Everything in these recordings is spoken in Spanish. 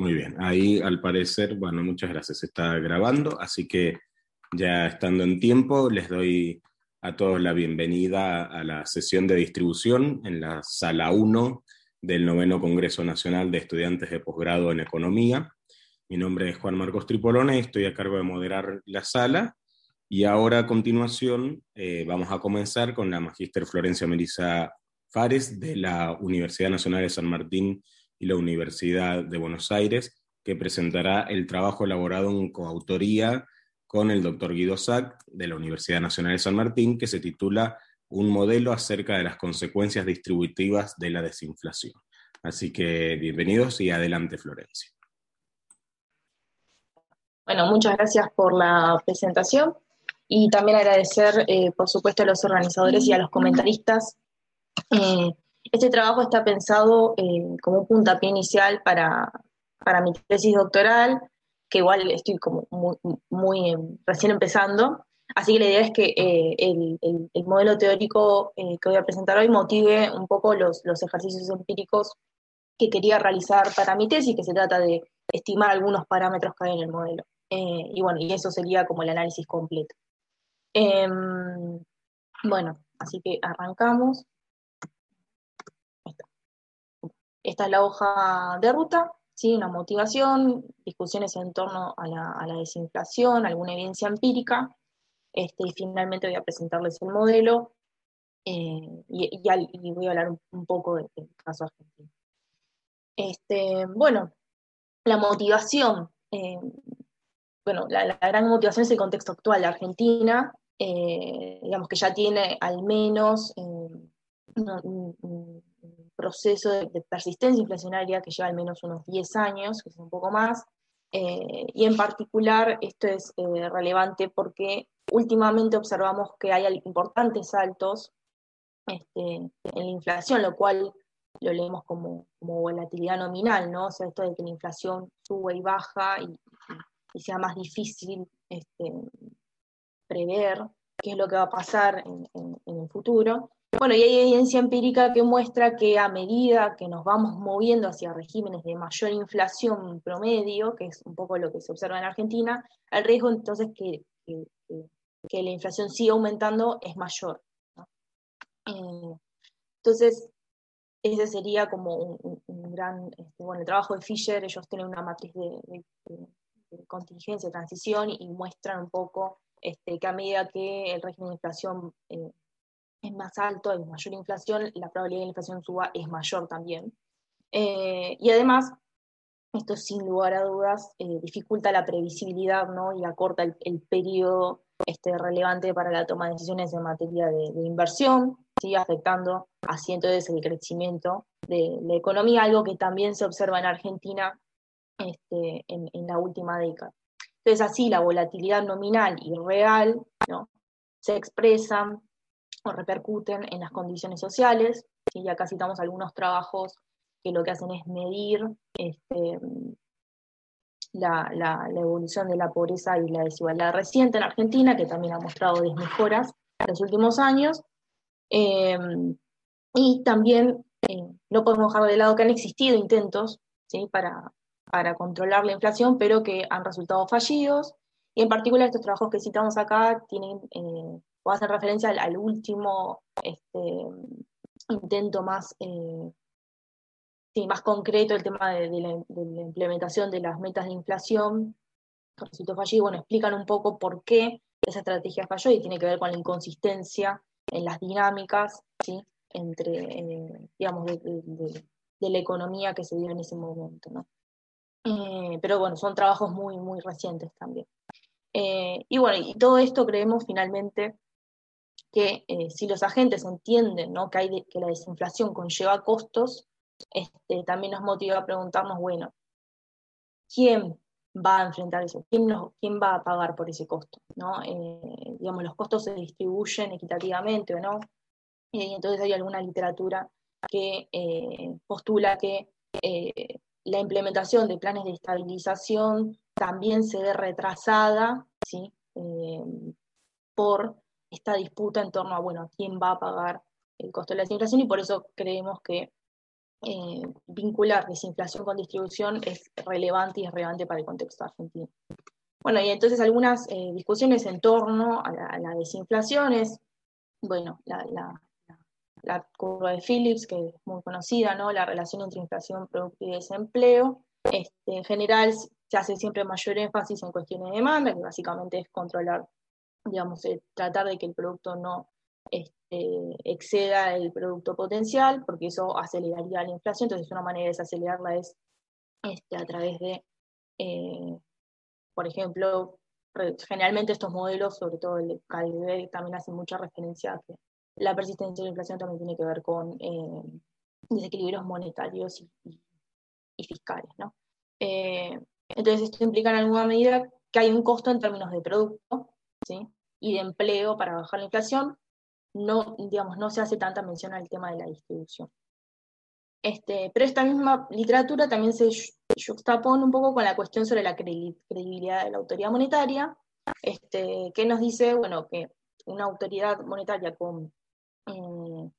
Muy bien, ahí al parecer, bueno, muchas gracias, está grabando, así que ya estando en tiempo, les doy a todos la bienvenida a la sesión de distribución en la sala 1 del noveno Congreso Nacional de Estudiantes de Posgrado en Economía. Mi nombre es Juan Marcos Tripolone estoy a cargo de moderar la sala. Y ahora a continuación eh, vamos a comenzar con la magíster Florencia Melisa Fares de la Universidad Nacional de San Martín y la Universidad de Buenos Aires, que presentará el trabajo elaborado en coautoría con el doctor Guido Sack de la Universidad Nacional de San Martín, que se titula Un modelo acerca de las consecuencias distributivas de la desinflación. Así que bienvenidos y adelante, Florencia. Bueno, muchas gracias por la presentación y también agradecer, eh, por supuesto, a los organizadores y a los comentaristas eh, este trabajo está pensado eh, como un puntapié inicial para, mi tesis doctoral, que igual estoy como muy, em, recién empezando. Así que la idea es que eh, el, modelo teórico eh, que voy a presentar hoy motive un poco los, ejercicios empíricos que quería realizar para mi tesis, que se trata de estimar algunos parámetros que hay en el modelo. y bueno, y eso sería como el análisis completo. Em, bueno, así que arrancamos. Esta es la hoja de ruta, ¿sí? una motivación, discusiones en torno a la, desinflación, alguna evidencia empírica, este, y finalmente voy a presentarles el modelo eh, y, voy a hablar un, poco del, caso argentino. Este, bueno, la motivación, eh, bueno, la, gran motivación es el contexto actual de Argentina, eh, digamos que ya tiene al menos proceso de, persistencia inflacionaria que lleva al menos unos 10 años, que es un poco más, eh, y en particular esto es eh, relevante porque últimamente observamos que hay importantes saltos este, en la inflación, lo cual lo leemos como, volatilidad nominal, ¿no? O sea, esto de que la inflación sube y baja y, sea más difícil este, prever qué es lo que va a pasar en el futuro. Bueno, y hay evidencia empírica que muestra que a medida que nos vamos moviendo hacia regímenes de mayor inflación promedio, que es un poco lo que se observa en Argentina, el riesgo entonces que, que, la inflación siga aumentando es mayor. Eh, entonces, ese sería como un, gran, este, bueno, el trabajo de Fisher, ellos tienen una matriz de, contingencia, transición, y muestran un poco este, que a medida que el régimen de inflación eh, es más alto, hay mayor inflación, la probabilidad de que la inflación suba es mayor también. Eh, y además, esto sin lugar a dudas eh, dificulta la previsibilidad ¿no? y acorta el, periodo este, relevante para la toma de decisiones en materia de, inversión, ¿sí? afectando así entonces el crecimiento de la economía, algo que también se observa en Argentina este, en, la última década. Entonces así la volatilidad nominal y real ¿no? se expresan o repercuten en las condiciones sociales. y acá citamos algunos trabajos que lo que hacen es medir este, la, evolución de la pobreza y la desigualdad reciente en Argentina, que también ha mostrado desmejoras en los últimos años. Em, y también eh, no podemos dejar de lado que han existido intentos para, para controlar la inflación, pero que han resultado fallidos. Y en particular estos trabajos que citamos acá tienen eh, o hacer referencia al, último este, intento más, eh, más concreto, el tema de, la, implementación de las metas de inflación, resultó fallido, bueno, explican un poco por qué esa estrategia falló y tiene que ver con la inconsistencia en las dinámicas, ¿sí? entre, eh, digamos, de, la economía que se dio en ese momento, ¿no? Eh, pero bueno, son trabajos muy, muy recientes también. y bueno, y todo esto creemos finalmente que eh, si los agentes entienden que, hay que la desinflación conlleva costos, este, también nos motiva a preguntarnos, bueno, ¿quién va a enfrentar eso? ¿Quién, quién va a pagar por ese costo? ¿no? Eh, digamos, los costos se distribuyen equitativamente o no. Y entonces hay alguna literatura que eh, postula que la implementación de planes de estabilización también se ve retrasada ¿sí? por esta disputa en torno a, bueno, quién va a pagar el costo de la desinflación y por eso creemos que eh, vincular desinflación con distribución es relevante y es relevante para el contexto argentino. Bueno, y entonces algunas eh, discusiones en torno a la, desinflación es, bueno, la, curva de Phillips, que es muy conocida, ¿no? La relación entre inflación, producto y desempleo. Este, en general se hace siempre mayor énfasis en cuestiones de demanda, que básicamente es controlar, digamos, tratar de que el producto no este, exceda el producto potencial, porque eso aceleraría la inflación. Entonces, una manera de desacelerarla es este, a través de, eh, por ejemplo, generalmente estos modelos, sobre todo el de también hacen mucha referencia a que la persistencia de la inflación también tiene que ver con eh, desequilibrios monetarios y, fiscales. ¿no? Eh, entonces, esto implica en alguna medida que hay un costo en términos de producto ¿sí? Y de empleo para bajar la inflación, no, digamos, no se hace tanta mención al tema de la distribución. Este, pero esta misma literatura también se juxtapone un poco con la cuestión sobre la credibilidad de la autoridad monetaria, este, que nos dice, bueno, que una autoridad monetaria con eh,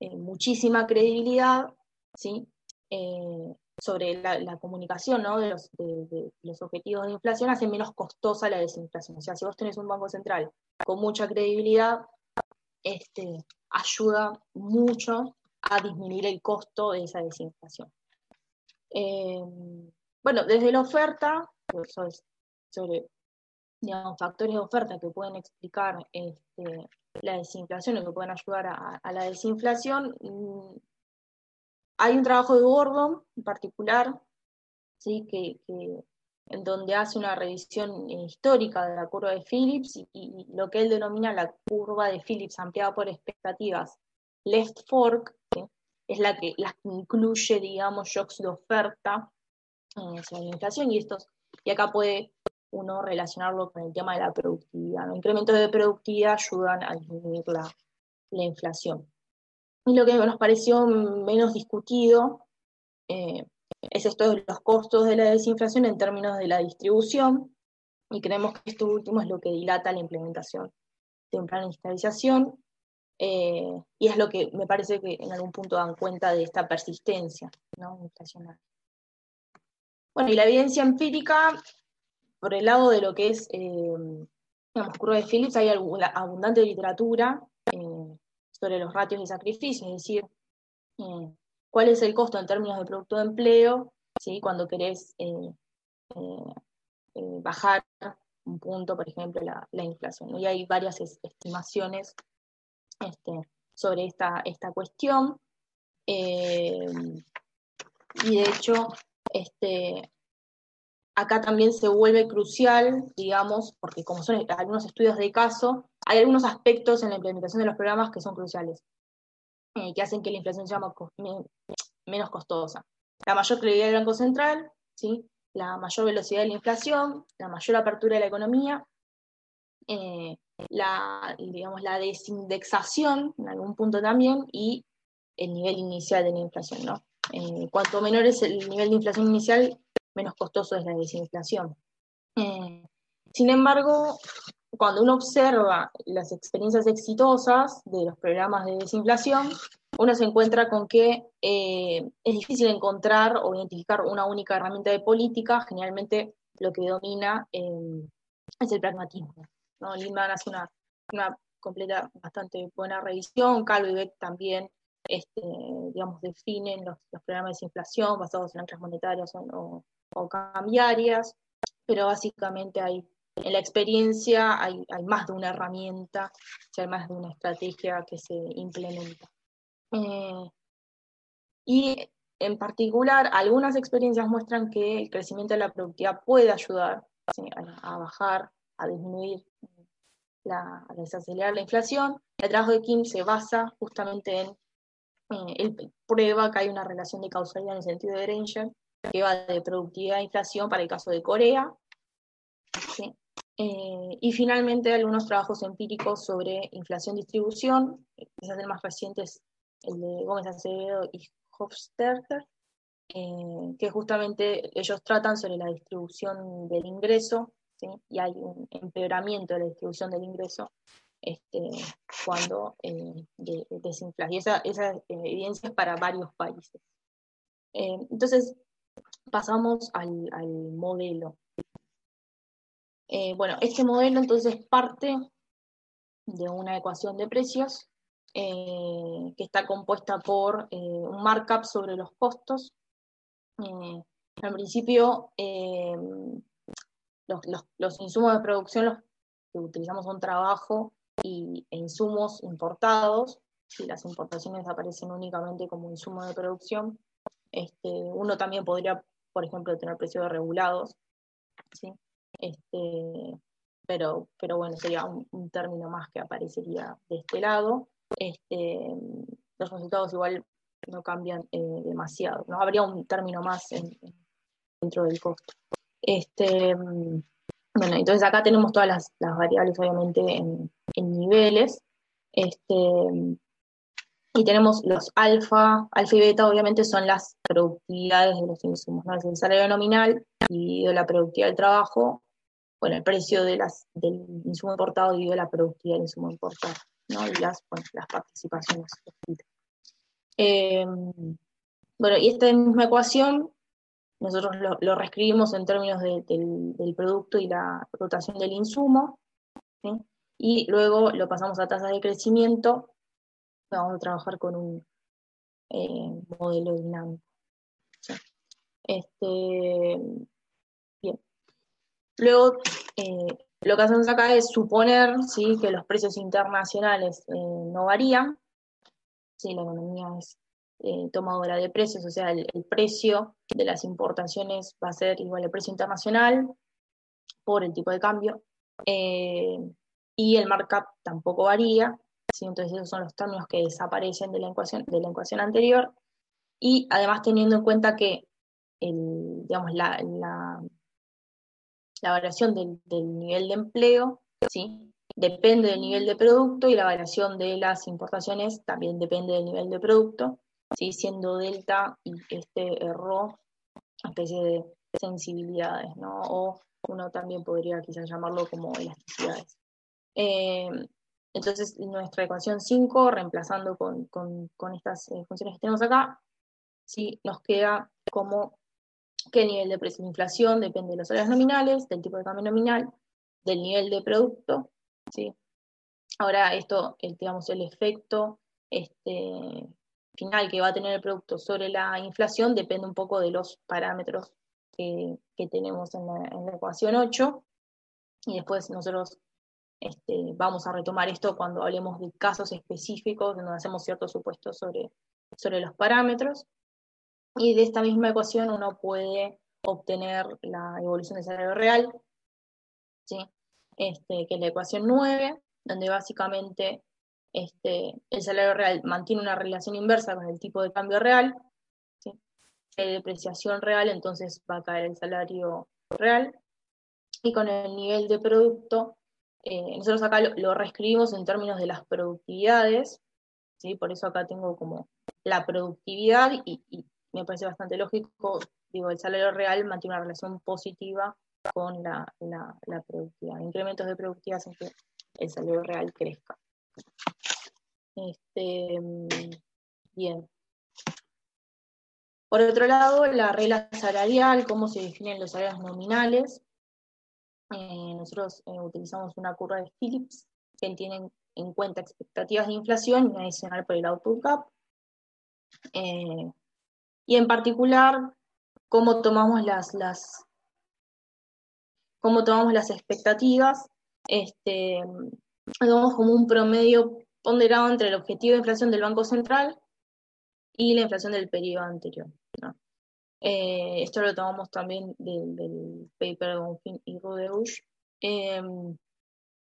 eh, muchísima credibilidad, ¿sí? Eh, sobre la, comunicación de, los, de, los, objetivos de inflación hace menos costosa la desinflación. O sea, si vos tenés un banco central con mucha credibilidad, este, ayuda mucho a disminuir el costo de esa desinflación. Eh, bueno, desde la oferta, sobre factores de oferta que pueden explicar este, la desinflación o que pueden ayudar a, la desinflación, mm, hay un trabajo de Gordon en particular, ¿sí? que, en donde hace una revisión eh, histórica de la curva de Phillips y, lo que él denomina la curva de Phillips ampliada por expectativas left fork, es la que, la incluye, digamos, shocks de oferta eh, sobre la inflación y estos, y acá puede uno relacionarlo con el tema de la productividad. Los incrementos de productividad ayudan a disminuir la, inflación. Y lo que nos pareció menos discutido eh, es esto de los costos de la desinflación en términos de la distribución, y creemos que esto último es lo que dilata la implementación de un plan de digitalización, eh, y es lo que me parece que en algún punto dan cuenta de esta persistencia ¿no? Bueno, y la evidencia empírica, por el lado de lo que es, eh, digamos, de Phillips, hay abundante literatura eh, sobre los ratios de sacrificio, es decir, eh, cuál es el costo en términos de producto de empleo, ¿sí? cuando querés eh, eh, bajar un punto, por ejemplo, la, inflación. Y hay varias estimaciones este, sobre esta, esta cuestión. y de hecho, este, acá también se vuelve crucial, digamos, porque como son algunos estudios de caso, hay algunos aspectos en la implementación de los programas que son cruciales. Eh, que hacen que la inflación sea menos costosa. La mayor credibilidad del Banco Central, ¿sí? la mayor velocidad de la inflación, la mayor apertura de la economía, eh, la, digamos, la desindexación en algún punto también y el nivel inicial de la inflación. ¿no? Eh, cuanto menor es el nivel de inflación inicial, menos costoso es la desinflación. sin embargo, cuando uno observa las experiencias exitosas de los programas de desinflación, uno se encuentra con que eh, es difícil encontrar o identificar una única herramienta de política, generalmente lo que domina eh, es el pragmatismo. ¿no? Lindman hace una, completa, bastante buena revisión, Calvo y Beck también este, digamos, definen los, programas de desinflación basados en anclas monetarias o, o cambiarias, pero básicamente hay en la experiencia hay, más de una herramienta, hay más de una estrategia que se implementa. Eh, y en particular, algunas experiencias muestran que el crecimiento de la productividad puede ayudar a, bajar, a disminuir, a desacelerar la inflación. El trabajo de Kim se basa justamente en, eh, prueba que hay una relación de causalidad en el sentido de Granger, que va de productividad a inflación para el caso de Corea. Eh, y finalmente algunos trabajos empíricos sobre inflación-distribución, quizás el más reciente es el de Gómez Acevedo y Hofstadter, eh, que justamente ellos tratan sobre la distribución del ingreso, y hay un empeoramiento de la distribución del ingreso este, cuando eh, desinfla. Y esa, esa evidencia es para varios países. Eh, entonces, pasamos al, modelo. Eh, bueno, este modelo entonces parte de una ecuación de precios que está compuesta por un markup sobre los costos. en principio, los, insumos de producción los que utilizamos son trabajo y, e insumos importados, si las importaciones aparecen únicamente como insumo de producción, este, uno también podría, por ejemplo, tener precios regulados, ¿sí? Este, pero, pero bueno, sería un, término más que aparecería de este lado. Este, los resultados igual no cambian eh, demasiado, ¿no? Habría un término más dentro del costo. Este, bueno, entonces acá tenemos todas las, variables, obviamente, en, niveles. Este, y tenemos los alfa, alfa y beta, obviamente, son las productividades de los insumos. ¿no? Es el salario nominal dividido la productividad del trabajo, bueno, el precio del insumo importado dividido la productividad del insumo importado, ¿no? Y las, participaciones. Eh, bueno, y esta misma ecuación nosotros lo, reescribimos en términos del, producto y la rotación del insumo, y luego lo pasamos a tasas de crecimiento. Vamos a trabajar con un eh, modelo dinámico. Este. Luego, eh, lo que hacemos acá es suponer ¿sí? que los precios internacionales eh, no varían. ¿sí? La economía es eh, tomadora de precios, o sea, el, precio de las importaciones va a ser igual al precio internacional por el tipo de cambio, y el markup tampoco varía, entonces esos son los términos que desaparecen de la ecuación, de la ecuación anterior, y además teniendo en cuenta que el, digamos, la, variación del, nivel de empleo, ¿sí? depende del nivel de producto y la variación de las importaciones también depende del nivel de producto siendo delta y este error especie de sensibilidades, ¿no? O uno también podría quizás llamarlo como elasticidades. Eh, entonces, nuestra ecuación 5, reemplazando con, estas eh, funciones que tenemos acá, sí, nos queda como que el nivel de precio de inflación depende de los salarios nominales, del tipo de cambio nominal, del nivel de producto, ¿sí? Ahora, esto, el, digamos, el efecto este, final que va a tener el producto sobre la inflación depende un poco de los parámetros que, tenemos en la, ecuación 8. Y después nosotros este, vamos a retomar esto cuando hablemos de casos específicos, donde hacemos ciertos supuestos sobre, sobre los parámetros. Y de esta misma ecuación uno puede obtener la evolución del salario real, ¿sí? este, que es la ecuación 9, donde básicamente este, el salario real mantiene una relación inversa con el tipo de cambio real, ¿sí? depreciación real, entonces va a caer el salario real, y con el nivel de producto, eh, nosotros acá lo, reescribimos en términos de las productividades, ¿sí? por eso acá tengo como la productividad, y, me parece bastante lógico, digo, el salario real mantiene una relación positiva con la, la productividad, incrementos de productividad hacen que el salario real crezca. Este, bien. Por otro lado, la regla salarial, cómo se definen los salarios nominales. Eh, nosotros eh, utilizamos una curva de Phillips que tiene en cuenta expectativas de inflación y adicional por el output gap. Eh, y en particular, cómo tomamos las, las, cómo tomamos las expectativas. Este, tomamos como un promedio ponderado entre el objetivo de inflación del Banco Central y la inflación del periodo anterior. Eh, esto lo tomamos también del, paper de Bonfin y Rudebush. Eh,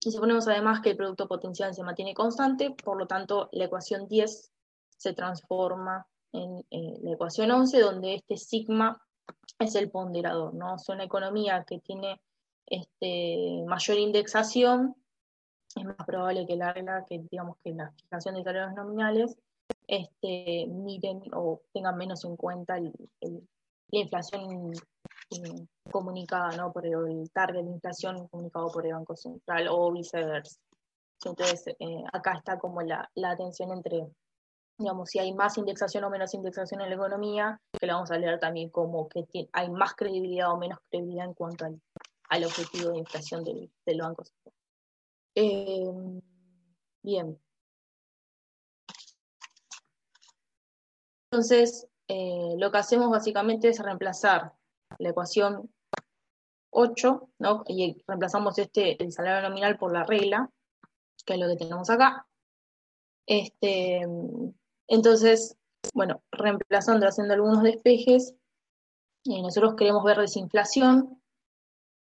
y suponemos además que el producto potencial se mantiene constante, por lo tanto la ecuación 10 se transforma en eh, la ecuación 11, donde este sigma es el ponderador, ¿no? Es una economía que tiene este, mayor indexación es más probable que la regla, que digamos que la fijación de salarios nominales, este, miren o tengan menos en cuenta la inflación eh, comunicada ¿no? por el, target de inflación comunicado por el Banco Central o viceversa. Entonces, eh, acá está como la, la tensión entre digamos, si hay más indexación o menos indexación en la economía, que la vamos a leer también como que hay más credibilidad o menos credibilidad en cuanto al, objetivo de inflación del, Banco Central. Eh, bien. Entonces, eh, lo que hacemos básicamente es reemplazar la ecuación 8, ¿no? y reemplazamos este, el salario nominal por la regla, que es lo que tenemos acá. Este, entonces, bueno, reemplazando, haciendo algunos despejes, eh, nosotros queremos ver desinflación,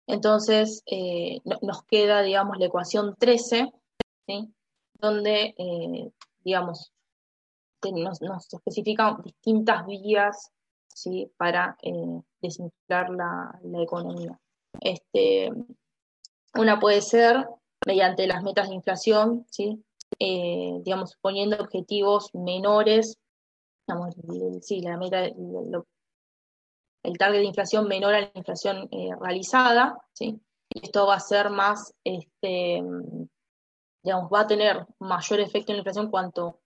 entonces eh, nos queda, digamos, la ecuación 13, donde, eh, digamos, nos, nos especifican distintas vías ¿sí? para desinflar la, economía. Este, una puede ser mediante las metas de inflación, ¿sí? Eh, digamos, poniendo objetivos menores, digamos, sí, la meta, el, target de inflación menor a la inflación eh, realizada, ¿sí? Esto va a ser más, este, digamos, va a tener mayor efecto en la inflación cuanto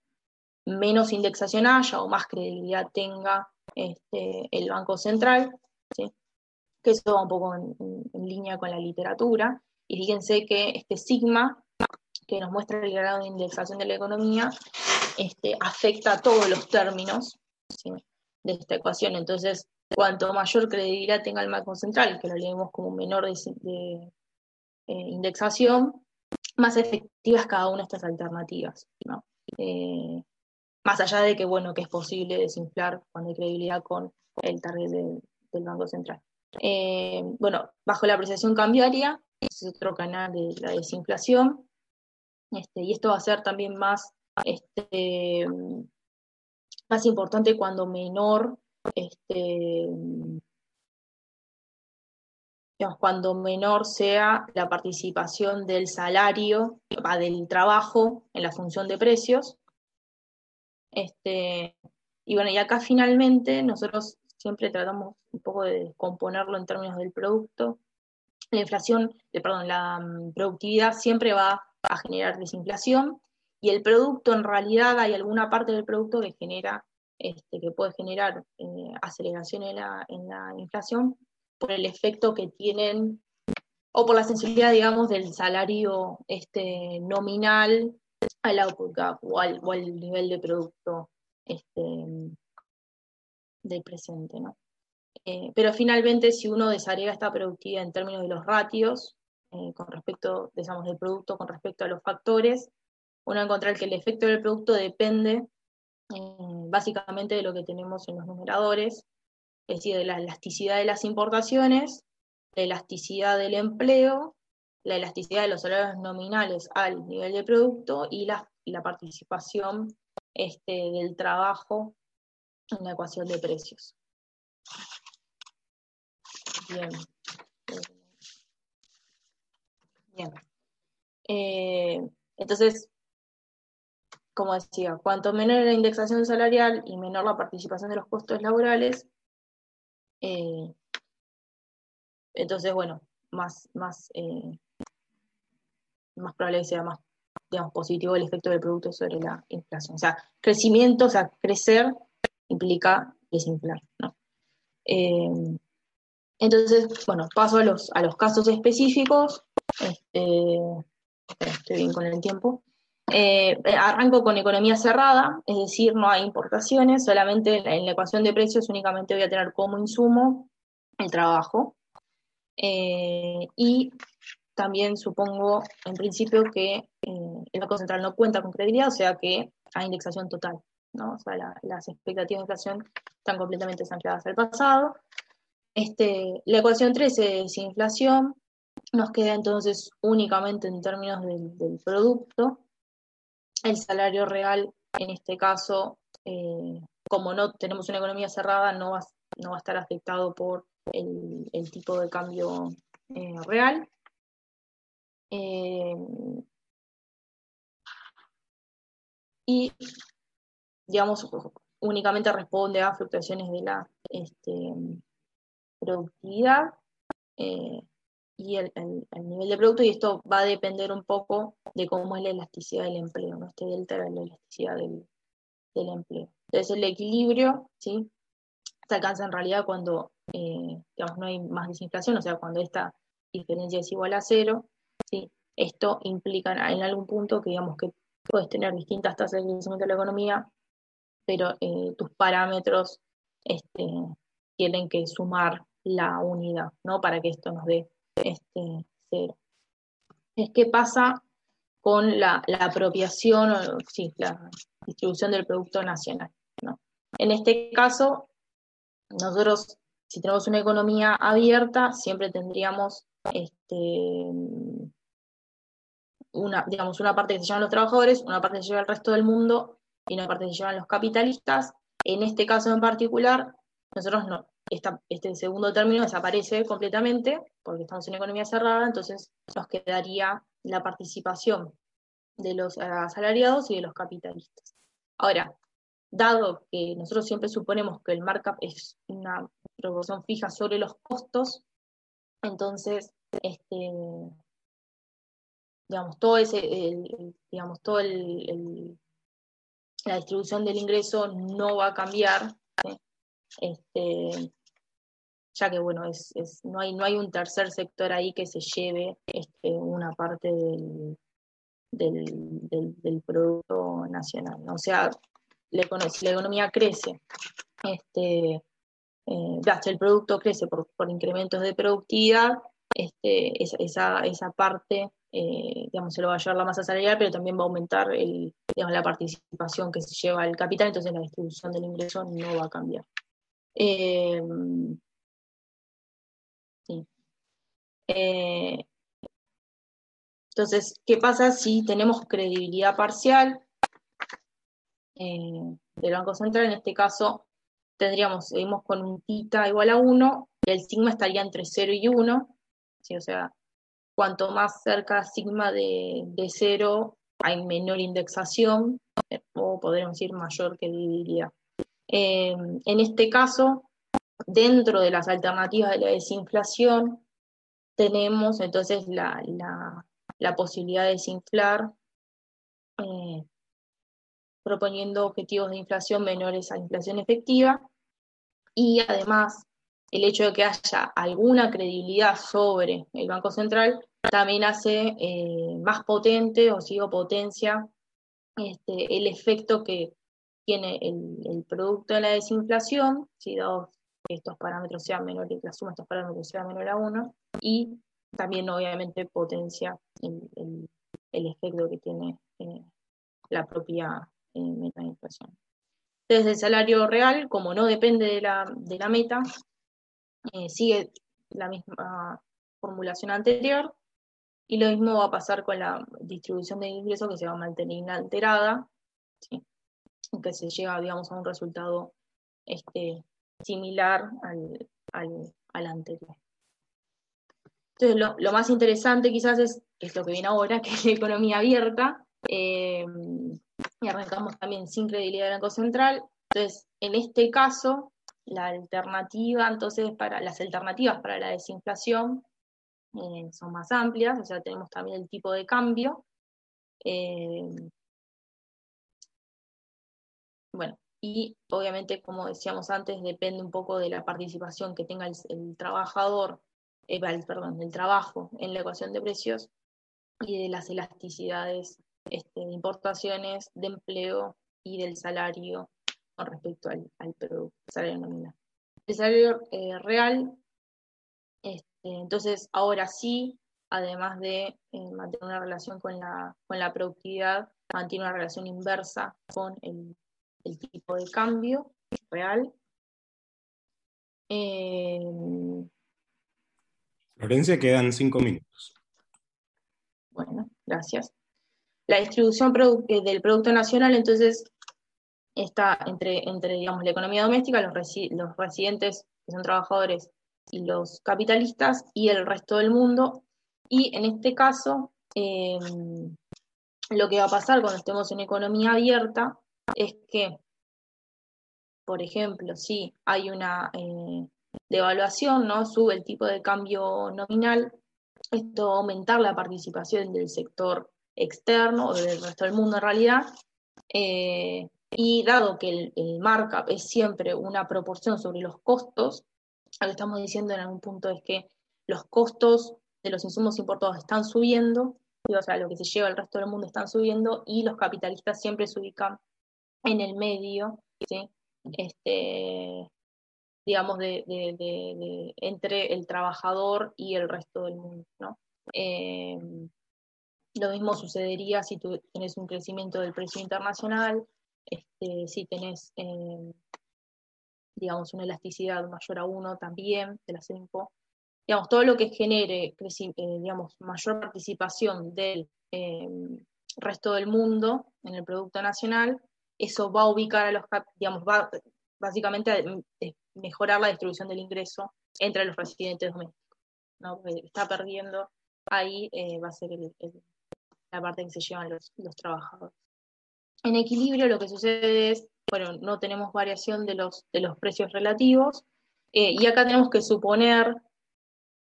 menos indexación haya o más credibilidad tenga este, el Banco Central, ¿sí? que eso va un poco en, línea con la literatura. Y fíjense que este sigma que nos muestra el grado de indexación de la economía, este, afecta a todos los términos de esta ecuación. Entonces, cuanto mayor credibilidad tenga el Banco Central, que lo leemos como menor de, eh, indexación, más efectivas cada una de estas alternativas. Eh, más allá de que, bueno, que es posible desinflar cuando hay credibilidad con el target del Banco Central. Eh, bueno, bajo la apreciación cambiaria, es otro canal de la desinflación, este, y esto va a ser también más, este, más importante cuando menor, este, cuando menor sea la participación del salario, del trabajo en la función de precios. Y bueno, y acá finalmente nosotros siempre tratamos un poco de componerlo en términos del producto. La inflación, eh, perdón, la mm, productividad siempre va a generar desinflación y el producto en realidad hay alguna parte del producto que genera este, que puede generar eh, aceleración en la, en la, inflación por el efecto que tienen o por la sensibilidad digamos del salario este, nominal al output gap o al, nivel de producto este, del presente ¿no? Eh, pero finalmente si uno desagrega esta productividad en términos de los ratios eh, con respecto, digamos, del producto con respecto a los factores, uno va a encontrar que el efecto del producto depende eh, básicamente de lo que tenemos en los numeradores, es decir, de la elasticidad de las importaciones, la elasticidad del empleo, la elasticidad de los salarios nominales al nivel de producto y la, la participación este, del trabajo en la ecuación de precios. Bien. Eh, entonces, como decía, cuanto menor la indexación salarial y menor la participación de los costos laborales, eh, entonces, bueno, más, más, eh, más probable que sea más digamos, positivo el efecto del producto sobre la inflación. O sea, crecimiento, o sea, crecer implica desinflar, ¿no? Entonces, bueno, paso a los, a los casos específicos. Este, estoy bien con el tiempo. Eh, arranco con economía cerrada, es decir, no hay importaciones, solamente en la, ecuación de precios únicamente voy a tener como insumo el trabajo. Eh, y también supongo, en principio, que eh, el Banco Central no cuenta con credibilidad, o sea que hay indexación total. ¿no? O sea, las expectativas de inflación están completamente ancladas al pasado. Este, la ecuación 13 es inflación, nos queda entonces únicamente en términos del, producto. El salario real, en este caso, eh, como no tenemos una economía cerrada, no va, no va a estar afectado por el, tipo de cambio eh, real. Eh, y, digamos, únicamente responde a fluctuaciones de la este, productividad y el, nivel de producto, y esto va a depender un poco de cómo es la elasticidad del empleo, ¿no? Este delta de la elasticidad del, del empleo. Entonces el equilibrio ¿sí? se alcanza en realidad cuando eh, digamos, no hay más desinflación, o sea, cuando esta diferencia es igual a cero, ¿sí? esto implica en algún punto que digamos que puedes tener distintas tasas de crecimiento de la economía, pero eh, tus parámetros este, tienen que sumar la unidad, ¿no? Para que esto nos dé este, cero. Es que pasa con la, apropiación, o, la distribución del Producto Nacional. En este caso, nosotros, si tenemos una economía abierta, siempre tendríamos este, una, digamos, una parte que se llevan los trabajadores, una parte que se lleva el resto del mundo y una parte que se llevan los capitalistas. En este caso en particular, nosotros no, este segundo término desaparece completamente porque estamos en economía cerrada, entonces nos quedaría la participación de los asalariados y de los capitalistas. Ahora, dado que nosotros siempre suponemos que el markup es una proporción fija sobre los costos, entonces, este, digamos, todo ese, digamos, todo el, la distribución del ingreso no va a cambiar, este, ya que bueno, es, no, hay, no hay un tercer sector ahí que se lleve este, una parte del, del, producto nacional. O sea, la, la economía crece, este, eh, el producto crece por, por, incrementos de productividad, este, esa, esa parte eh, digamos, se lo va a llevar la masa salarial, pero también va a aumentar la participación que se lleva el capital, entonces la distribución del ingreso no va a cambiar. Eh, eh, entonces, ¿qué pasa si tenemos credibilidad parcial del Banco Central? En este caso, tendríamos, seguimos con un tita igual a 1, el sigma estaría entre 0 y 1, ¿sí? o sea, cuanto más cerca sigma de, de cero, hay menor indexación, o podríamos decir mayor credibilidad. Eh, en este caso, dentro de las alternativas de la desinflación, tenemos entonces la, posibilidad de desinflar eh, proponiendo objetivos de inflación menores a inflación efectiva. Y además el hecho de que haya alguna credibilidad sobre el Banco Central también hace eh, más potente o sigo potencia este, el efecto que tiene el, producto de la desinflación, si estos parámetros sean menores, la suma de estos parámetros sea menor a uno, y también obviamente potencia el, efecto que tiene eh, la propia eh, meta de inflación. Desde el salario real, como no depende de la, de la meta, eh, sigue la misma formulación anterior y lo mismo va a pasar con la distribución de ingresos que se va a mantener inalterada, ¿sí? que se llega, digamos, a un resultado este, similar al, al, anterior. Entonces, lo, más interesante quizás es, es, lo que viene ahora, que es la economía abierta, eh, y arrancamos también sin credibilidad del Banco Central. Entonces, en este caso, la alternativa, entonces, para las alternativas para la desinflación eh, son más amplias, o sea, tenemos también el tipo de cambio. Eh, bueno, y obviamente, como decíamos antes, depende un poco de la participación que tenga el, trabajador, eh, perdón, del trabajo en la ecuación de precios y de las elasticidades este, de importaciones, de empleo y del salario con respecto al, al producto, salario nominal. El salario eh, real, este, entonces ahora sí, además de eh, mantener una relación con la, con la productividad, mantiene una relación inversa con el, tipo de cambio real. Eh, Florencia, quedan cinco minutos. Bueno, gracias. La distribución del Producto Nacional, entonces, está entre, entre digamos, la economía doméstica, los, los residentes que son trabajadores y los capitalistas y el resto del mundo. Y en este caso, em, lo que va a pasar cuando estemos en economía abierta es que, por ejemplo, si hay una eh, devaluación, ¿no? sube el tipo de cambio nominal, esto va a aumentar la participación del sector externo o del resto del mundo en realidad, eh, y dado que el, markup es siempre una proporción sobre los costos, lo que estamos diciendo en algún punto es que los costos de los insumos importados están subiendo, o sea, lo que se lleva al resto del mundo están subiendo y los capitalistas siempre se ubican en el medio, este, digamos, de, entre el trabajador y el resto del mundo. ¿no? Eh, lo mismo sucedería si tú tienes un crecimiento del precio internacional, este, si tenés, eh, digamos, una elasticidad mayor a uno también de la CEMPO. Digamos, todo lo que genere, eh, digamos, mayor participación del resto del mundo en el Producto Nacional, eso va a ubicar a los, digamos, va básicamente a mejorar la distribución del ingreso entre los residentes domésticos. ¿no? está perdiendo, ahí eh, va a ser la parte que se llevan los, trabajadores. En equilibrio lo que sucede es, bueno, no tenemos variación de los, de los precios relativos, eh, y acá tenemos que suponer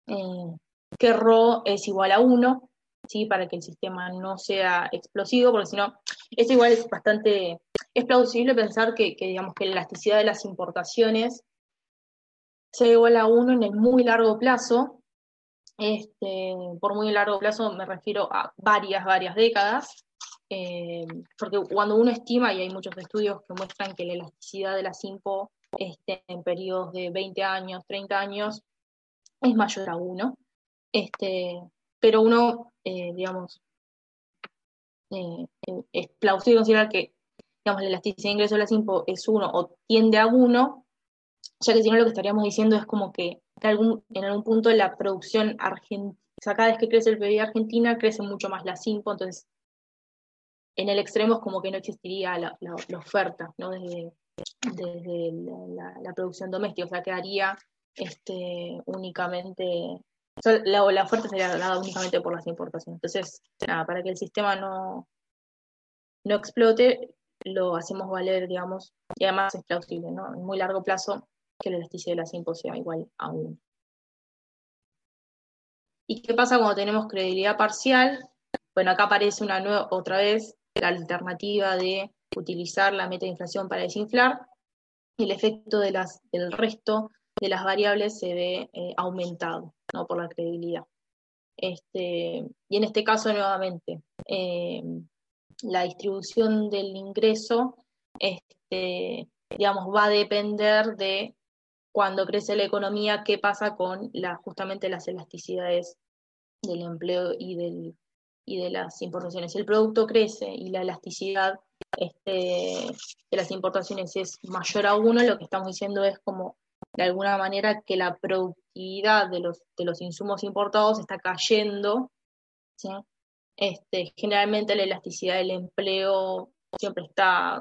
eh, que ρ es igual a 1, ¿sí? para que el sistema no sea explosivo, porque si no, esto igual es bastante, es plausible pensar que, digamos que la elasticidad de las importaciones sea igual a 1 en el muy largo plazo, este, por muy largo plazo me refiero a varias, varias décadas, eh, porque cuando uno estima, y hay muchos estudios que muestran que la elasticidad de la SIMPO este, en periodos de 20 años, 30 años, es mayor a 1. Este, pero uno, eh, digamos, eh, es plausible considerar que digamos, la elasticidad de ingreso de la SIMPO es 1 o tiende a 1, ya que si no lo que estaríamos diciendo es como que en algún, punto la producción argentina, o sea, cada vez que crece el PIB argentina, crece mucho más la SIMPO, entonces en el extremo es como que no existiría la, oferta, ¿no? Desde, desde la, producción doméstica, o sea, quedaría este, únicamente la, oferta sería dada únicamente por las importaciones. Entonces, para que el sistema no, no explote, lo hacemos valer, digamos, y además es plausible, ¿no? En muy largo plazo, que la elasticidad de las impos sea igual a 1. ¿Y qué pasa cuando tenemos credibilidad parcial? Bueno, acá aparece una nueva, otra vez, la alternativa de utilizar la meta de inflación para desinflar. El efecto de las, del resto de las variables se ve eh, aumentado ¿no? por la credibilidad. Este, y en este caso, nuevamente, eh, la distribución del ingreso este, digamos, va a depender de cuando crece la economía, qué pasa con justamente las elasticidades del empleo y, del, y de las importaciones. Si el producto crece y la elasticidad este, de las importaciones es mayor a uno, lo que estamos diciendo es como de alguna manera que la de los, de los insumos importados está cayendo. Este, generalmente la elasticidad del empleo siempre está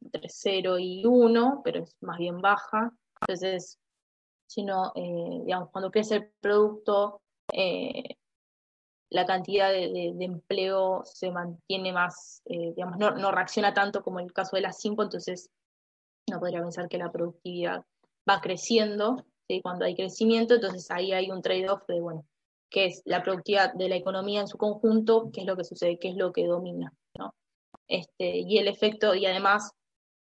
entre 0 y 1, pero es más bien baja. Entonces, sino, eh, digamos, cuando crece el producto, eh, la cantidad de, empleo se mantiene más, eh, digamos, no, no, reacciona tanto como en el caso de las 5, entonces no podría pensar que la productividad va creciendo, cuando hay crecimiento, entonces ahí hay un trade-off de, bueno, qué es la productividad de la economía en su conjunto, qué es lo que sucede, qué es lo que domina, ¿no? Este, y el efecto, y además,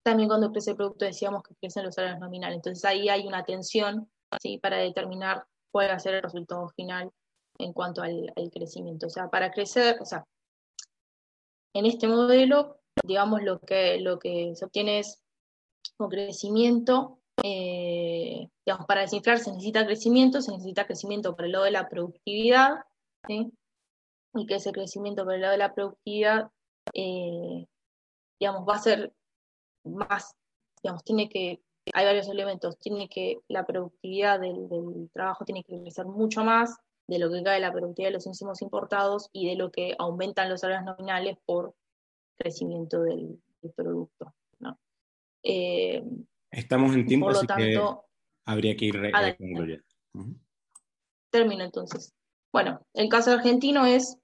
también cuando crece el producto decíamos que crecen los salarios nominales, entonces ahí hay una tensión, ¿sí? Para determinar cuál va a ser el resultado final en cuanto al, al crecimiento. O sea, para crecer, o sea, en este modelo, digamos, lo que, lo que se obtiene es un crecimiento eh, digamos, para desinflar se necesita crecimiento, se necesita crecimiento por el lado de la productividad, y que ese crecimiento por el lado de la productividad, eh, digamos, va a ser más, digamos, tiene que, hay varios elementos, tiene que, la productividad del, trabajo tiene que crecer mucho más de lo que cae la productividad de los insumos importados y de lo que aumentan los salarios nominales por crecimiento del, producto. Eh, Estamos en tiempo, así que habría que ir concluyendo. Termino entonces. Bueno, el caso argentino es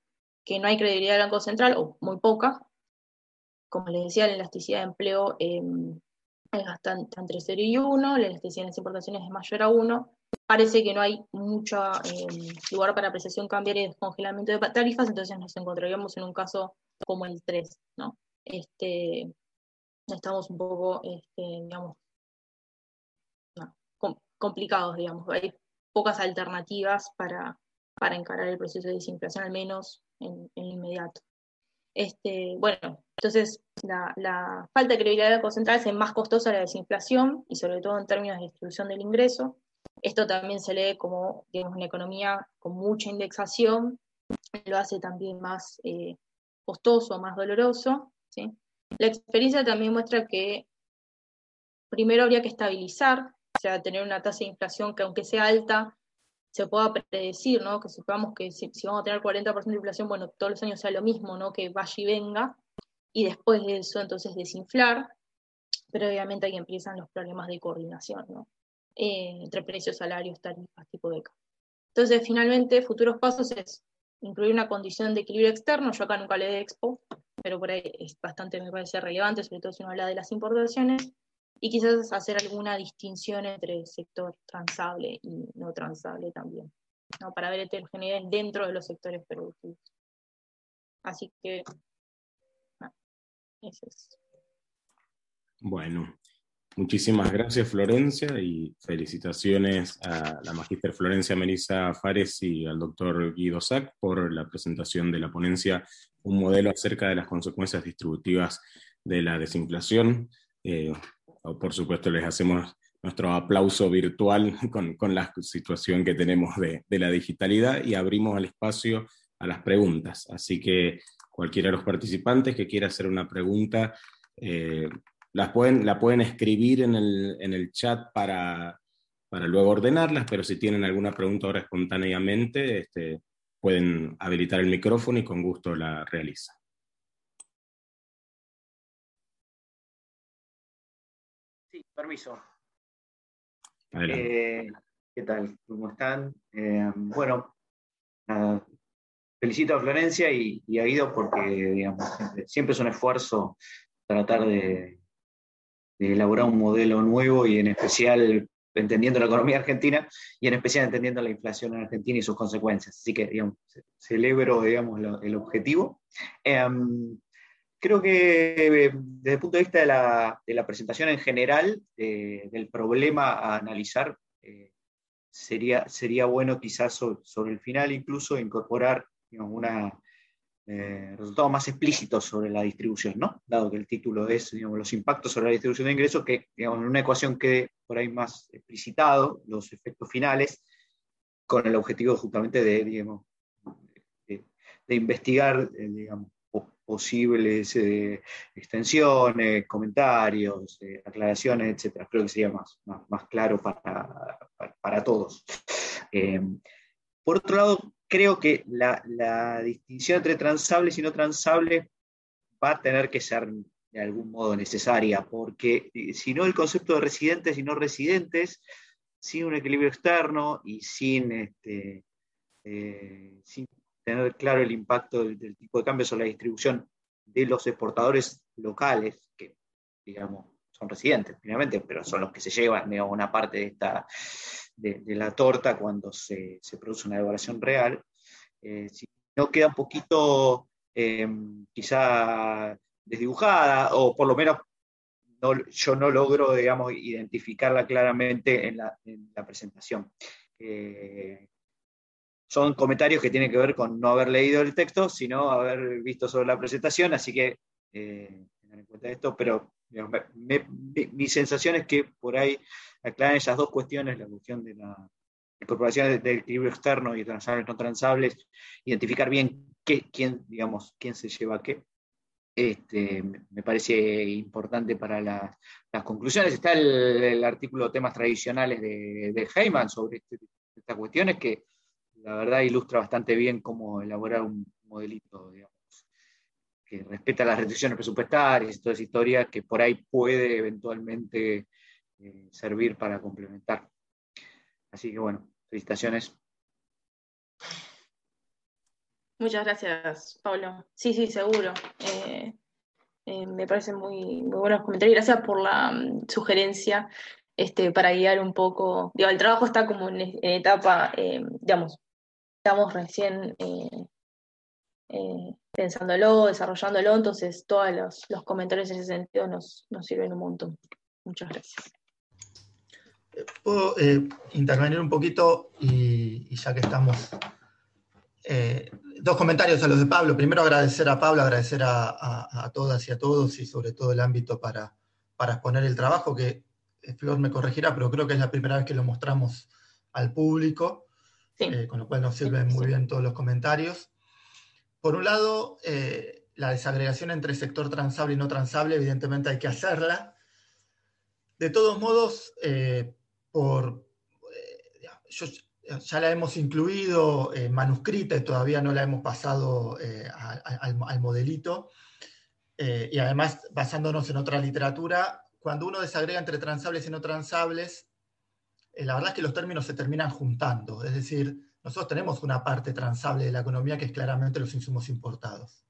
que no hay credibilidad del Banco Central, o muy poca. Como les decía, la elasticidad de empleo em, es bastante entre 0 y 1, la elasticidad de las importaciones es mayor a 1. Parece que no hay mucho em, lugar para apreciación cambiaria y descongelamiento de tarifas, entonces nos encontraríamos en un caso como el 3, ¿no? Este, estamos un poco, este, digamos, complicados, digamos. Hay pocas alternativas para, para encarar el proceso de desinflación, al menos en, en inmediato. Este, bueno, entonces la, falta de credibilidad de Banco Central es más costosa la desinflación y sobre todo en términos de distribución del ingreso. Esto también se lee como una economía con mucha indexación, lo hace también más eh, costoso, más doloroso. La experiencia también muestra que primero habría que estabilizar, o sea, tener una tasa de inflación que aunque sea alta, se pueda predecir, ¿no? Que sepamos que si, vamos a tener 40% de inflación, bueno, todos los años sea lo mismo, ¿no? Que vaya y venga, y después de eso entonces desinflar, pero obviamente ahí empiezan los problemas de coordinación, ¿no? Eh, entre precios, salarios, tarifas, tipo de. Entonces, finalmente, futuros pasos es incluir una condición de equilibrio externo, yo acá nunca le de expo, pero por ahí es bastante, me parece relevante, sobre todo si uno habla de las importaciones, y quizás hacer alguna distinción entre sector transable y no transable también, ¿no? para ver heterogeneidad dentro de los sectores productivos. Así que, eso es. Bueno, muchísimas gracias Florencia y felicitaciones a la magíster Florencia Melissa Fares y al doctor Guido Sack por la presentación de la ponencia Un modelo acerca de las consecuencias distributivas de la desinflación. Eh, por supuesto les hacemos nuestro aplauso virtual con, la situación que tenemos de, la digitalidad y abrimos el espacio a las preguntas. Así que cualquiera de los participantes que quiera hacer una pregunta, eh, las pueden, la pueden escribir en el, chat para, luego ordenarlas, pero si tienen alguna pregunta ahora espontáneamente, este, pueden habilitar el micrófono y con gusto la realizan. Permiso. Eh, ¿Qué tal? ¿Cómo están? Eh, bueno, felicito a Florencia y, a Guido porque siempre, es un esfuerzo tratar de, elaborar un modelo nuevo y en especial entendiendo la economía argentina y en especial entendiendo la inflación en Argentina y sus consecuencias. Así que, digamos, celebro, digamos, el objetivo. Em, creo que eh, desde el punto de vista de la, presentación en general eh, del problema a analizar, eh, sería, sería bueno quizás sobre, el final incluso incorporar un resultado más explícito sobre la distribución, ¿no? dado que el título es los impactos sobre la distribución de ingresos, que en una ecuación quede por ahí más explicitado los efectos finales, con el objetivo justamente de, digamos, de investigar digamos, posibles eh, extensiones, comentarios, eh, aclaraciones, etc. Creo que sería más, más, claro para, para, todos. Eh, por otro lado, creo que la, la, distinción entre transables y no transables va a tener que ser de algún modo necesaria, porque si no el concepto de residentes y no residentes, sin un equilibrio externo y sin, este, sin tener claro el impacto del, tipo de cambio sobre la distribución de los exportadores locales, que digamos son residentes finalmente, pero son los que se llevan una parte de, esta, de, la torta cuando se, produce una devaluación real. Eh, si no queda un poquito em, quizá desdibujada, o por lo menos yo no logro, digamos, identificarla claramente en la, presentación. Eh, son comentarios que tienen que ver con no haber leído el texto, sino haber visto sobre la presentación, así que eh, tengan en cuenta esto, pero mi sensación es que por ahí aclaran esas dos cuestiones, la cuestión de la incorporación del equilibrio externo y transables no transables, identificar bien qué, quién, digamos, quién se lleva qué. Este, me parece importante para las, conclusiones. Está el, artículo temas tradicionales de, de Heyman sobre este, estas cuestiones que la verdad ilustra bastante bien cómo elaborar un modelito, digamos, que respeta las restricciones presupuestarias y toda esa historia que por ahí puede eventualmente eh, servir para complementar. Así que bueno, felicitaciones. Muchas gracias, Pablo. Sí, sí, seguro. Eh, eh, me parecen muy, buenos comentarios. Gracias por la mm, sugerencia este, para guiar un poco. Digo, el trabajo está como en etapa, digamos, estamos recién eh, eh, pensándolo, desarrollándolo, entonces todos los, comentarios en ese sentido nos, sirven un montón. Muchas gracias. Puedo eh, intervenir un poquito y, ya que estamos... Eh, dos comentarios a los de Pablo. Primero agradecer a Pablo, agradecer a, todas y a todos y sobre todo el ámbito para, para exponer el trabajo, que eh, Flor me corregirá, pero creo que es la primera vez que lo mostramos al público, con lo cual nos sirven muy bien todos los comentarios. Por un lado, eh, la desagregación entre sector transable y no transable, evidentemente hay que hacerla. De todos modos, eh, por, eh, ya la hemos incluido manuscrita y todavía no la hemos pasado al, modelito. y además, basándonos en otra literatura, cuando uno desagrega entre transables y no transables, la verdad es que los términos se terminan juntando. Es decir, nosotros tenemos una parte transable de la economía que es claramente los insumos importados.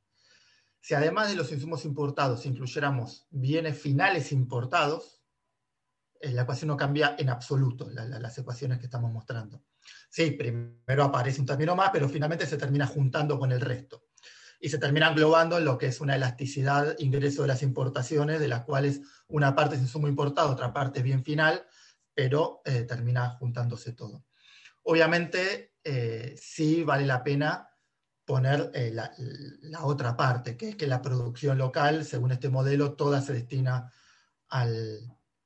Si además de los insumos importados incluyéramos bienes finales importados, eh, la ecuación no cambia en absoluto, las ecuaciones que estamos mostrando. Sí, primero aparece un término más, pero finalmente se termina juntando con el resto. Y se termina englobando en lo que es una elasticidad ingreso de las importaciones, de las cuales una parte es insumo importado, otra parte es bien final, pero eh, termina juntándose todo. Obviamente, eh, sí vale la pena poner eh, la, otra parte, que es que la producción local, según este modelo, toda se destina al...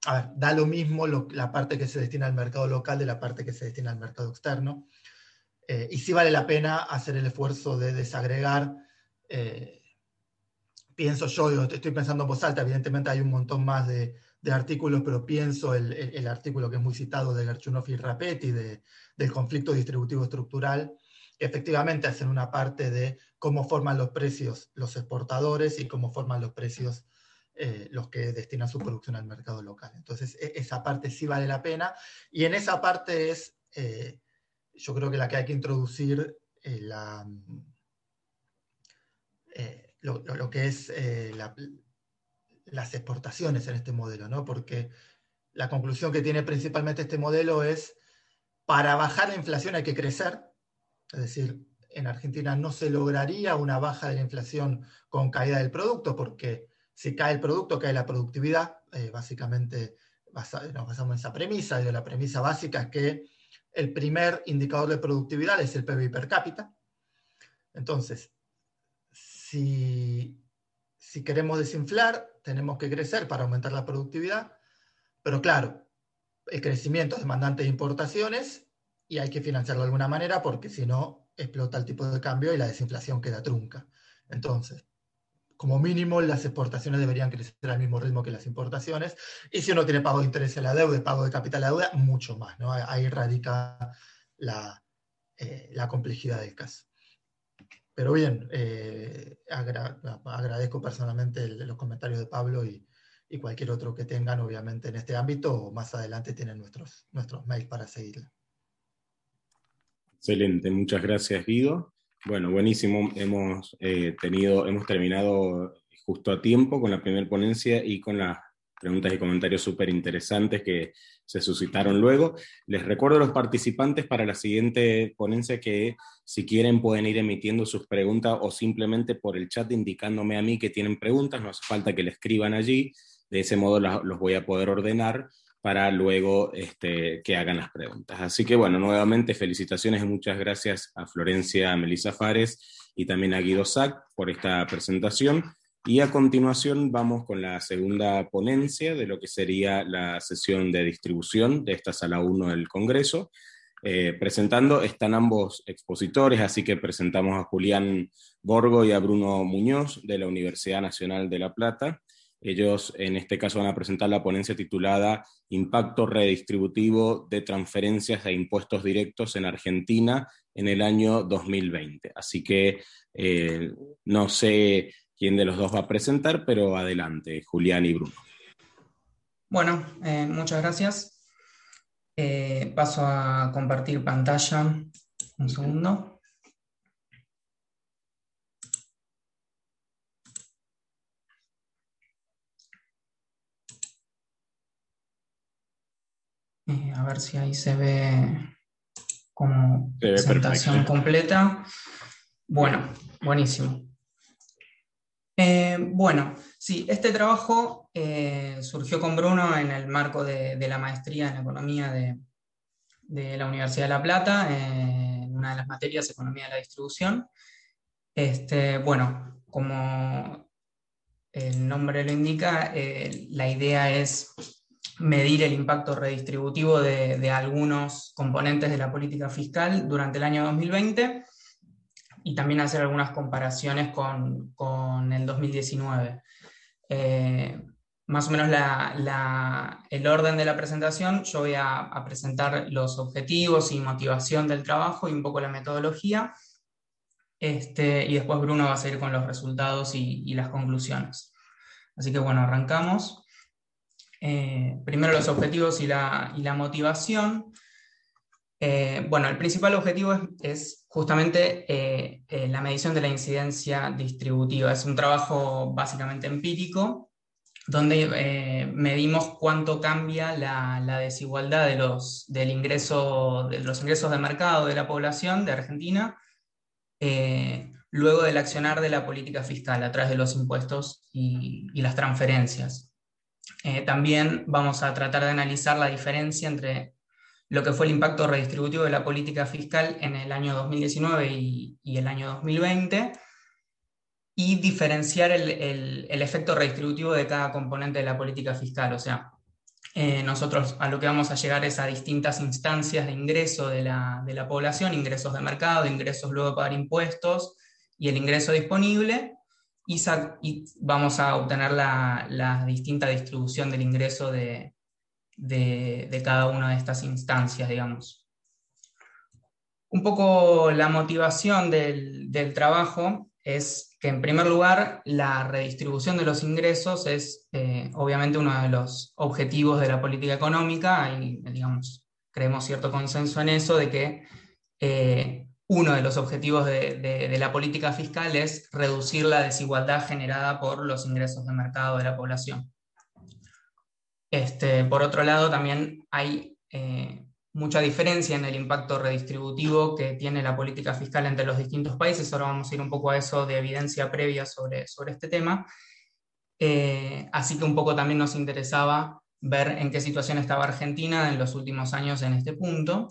A ver, da lo mismo la parte que se destina al mercado local de la parte que se destina al mercado externo. Y sí vale la pena hacer el esfuerzo de desagregar. pienso yo, estoy pensando en voz alta, evidentemente hay un montón más de, de artículos, pero pienso el, el, artículo que es muy citado de Gerchunov y Rapetti, de, del conflicto distributivo estructural, efectivamente hacen una parte de cómo forman los precios los exportadores y cómo forman los precios eh, los que destinan su producción al mercado local. Entonces, e, esa parte sí vale la pena. Y en esa parte es, eh, yo creo que la que hay que introducir eh, la, lo, lo, que es la, las exportaciones en este modelo, ¿no? Porque la conclusión que tiene principalmente este modelo es, para bajar la inflación hay que crecer, es decir, en Argentina no se lograría una baja de la inflación con caída del producto, porque si cae el producto, cae la productividad, eh, básicamente nos basamos en esa premisa, y la premisa básica es que el primer indicador de productividad es el PIB per cápita. Entonces, si si queremos desinflar, tenemos que crecer para aumentar la productividad, pero claro, el crecimiento es demandante de importaciones y hay que financiarlo de alguna manera porque si no explota el tipo de cambio y la desinflación queda trunca. Entonces, como mínimo, las exportaciones deberían crecer al mismo ritmo que las importaciones. Y si uno tiene pago de interés en la deuda y pago de capital a la deuda, mucho más. ¿no? Ahí radica la, eh, la complejidad del caso. Pero bien, eh, agradezco personalmente los comentarios de Pablo y, cualquier otro que tengan, obviamente, en este ámbito, más adelante tienen nuestros, nuestros mails para seguirla. Excelente, muchas gracias Guido. Bueno, buenísimo, hemos, eh, tenido, hemos terminado justo a tiempo con la primera ponencia y con las preguntas y comentarios súper interesantes que se suscitaron luego. Les recuerdo a los participantes para la siguiente ponencia que si quieren pueden ir emitiendo sus preguntas o simplemente por el chat indicándome a mí que tienen preguntas, no hace falta que le escriban allí, de ese modo los voy a poder ordenar para luego este, que hagan las preguntas. Así que bueno, nuevamente felicitaciones y muchas gracias a Florencia Melisa Fares y también a Guido Sack por esta presentación. Y a continuación vamos con la segunda ponencia de lo que sería la sesión de distribución de esta sala 1 del Congreso. Eh, presentando están ambos expositores, así que presentamos a Julián Borgo y a Bruno Muñoz de la Universidad Nacional de La Plata. Ellos en este caso van a presentar la ponencia titulada Impacto redistributivo de transferencias e impuestos directos en Argentina en el año 2020. Así que eh, no sé quién de los dos va a presentar, pero adelante, Julián y Bruno. Bueno, eh, muchas gracias. Eh, paso a compartir pantalla. Un segundo. Eh, a ver si ahí se ve como presentación completa. Bueno, buenísimo. Eh, bueno, sí, este trabajo eh, surgió con Bruno en el marco de, la maestría en economía de, la Universidad de La Plata, en una de las materias, economía de la distribución. Este, bueno, como el nombre lo indica, eh, la idea es medir el impacto redistributivo de, algunos componentes de la política fiscal durante el año 2020 y también hacer algunas comparaciones con, con el 2019. Eh, más o menos la, el orden de la presentación, yo voy a, presentar los objetivos y motivación del trabajo y un poco la metodología, este, y después Bruno va a seguir con los resultados y, y las conclusiones. Así que bueno, arrancamos. Eh, primero los objetivos y la, y la motivación. Eh, bueno, el principal objetivo es, justamente eh, eh, la medición de la incidencia distributiva. Es un trabajo básicamente empírico donde medimos cuánto cambia la, desigualdad de los, del ingreso, de los ingresos de mercado de la población de Argentina luego del accionar de la política fiscal a través de los impuestos y las transferencias. también vamos a tratar de analizar la diferencia entre lo que fue el impacto redistributivo de la política fiscal en el año 2019 y, el año 2020 y diferenciar el, efecto redistributivo de cada componente de la política fiscal. O sea, eh, nosotros a lo que vamos a llegar es a distintas instancias de ingreso de la, población, ingresos de mercado, ingresos luego de pagar impuestos y el ingreso disponible, y, vamos a obtener la, la distinta distribución del ingreso de, de, cada una de estas instancias, digamos. Un poco la motivación del, trabajo es que, en primer lugar, la redistribución de los ingresos es eh, obviamente uno de los objetivos de la política económica y, digamos, creemos cierto consenso en eso, de que eh, uno de los objetivos de, la política fiscal es reducir la desigualdad generada por los ingresos de mercado de la población. Este, por otro lado, también hay eh, mucha diferencia en el impacto redistributivo que tiene la política fiscal entre los distintos países. Ahora vamos a ir un poco a eso de evidencia previa sobre, sobre este tema. Eh, así que un poco también nos interesaba ver en qué situación estaba Argentina en los últimos años en este punto.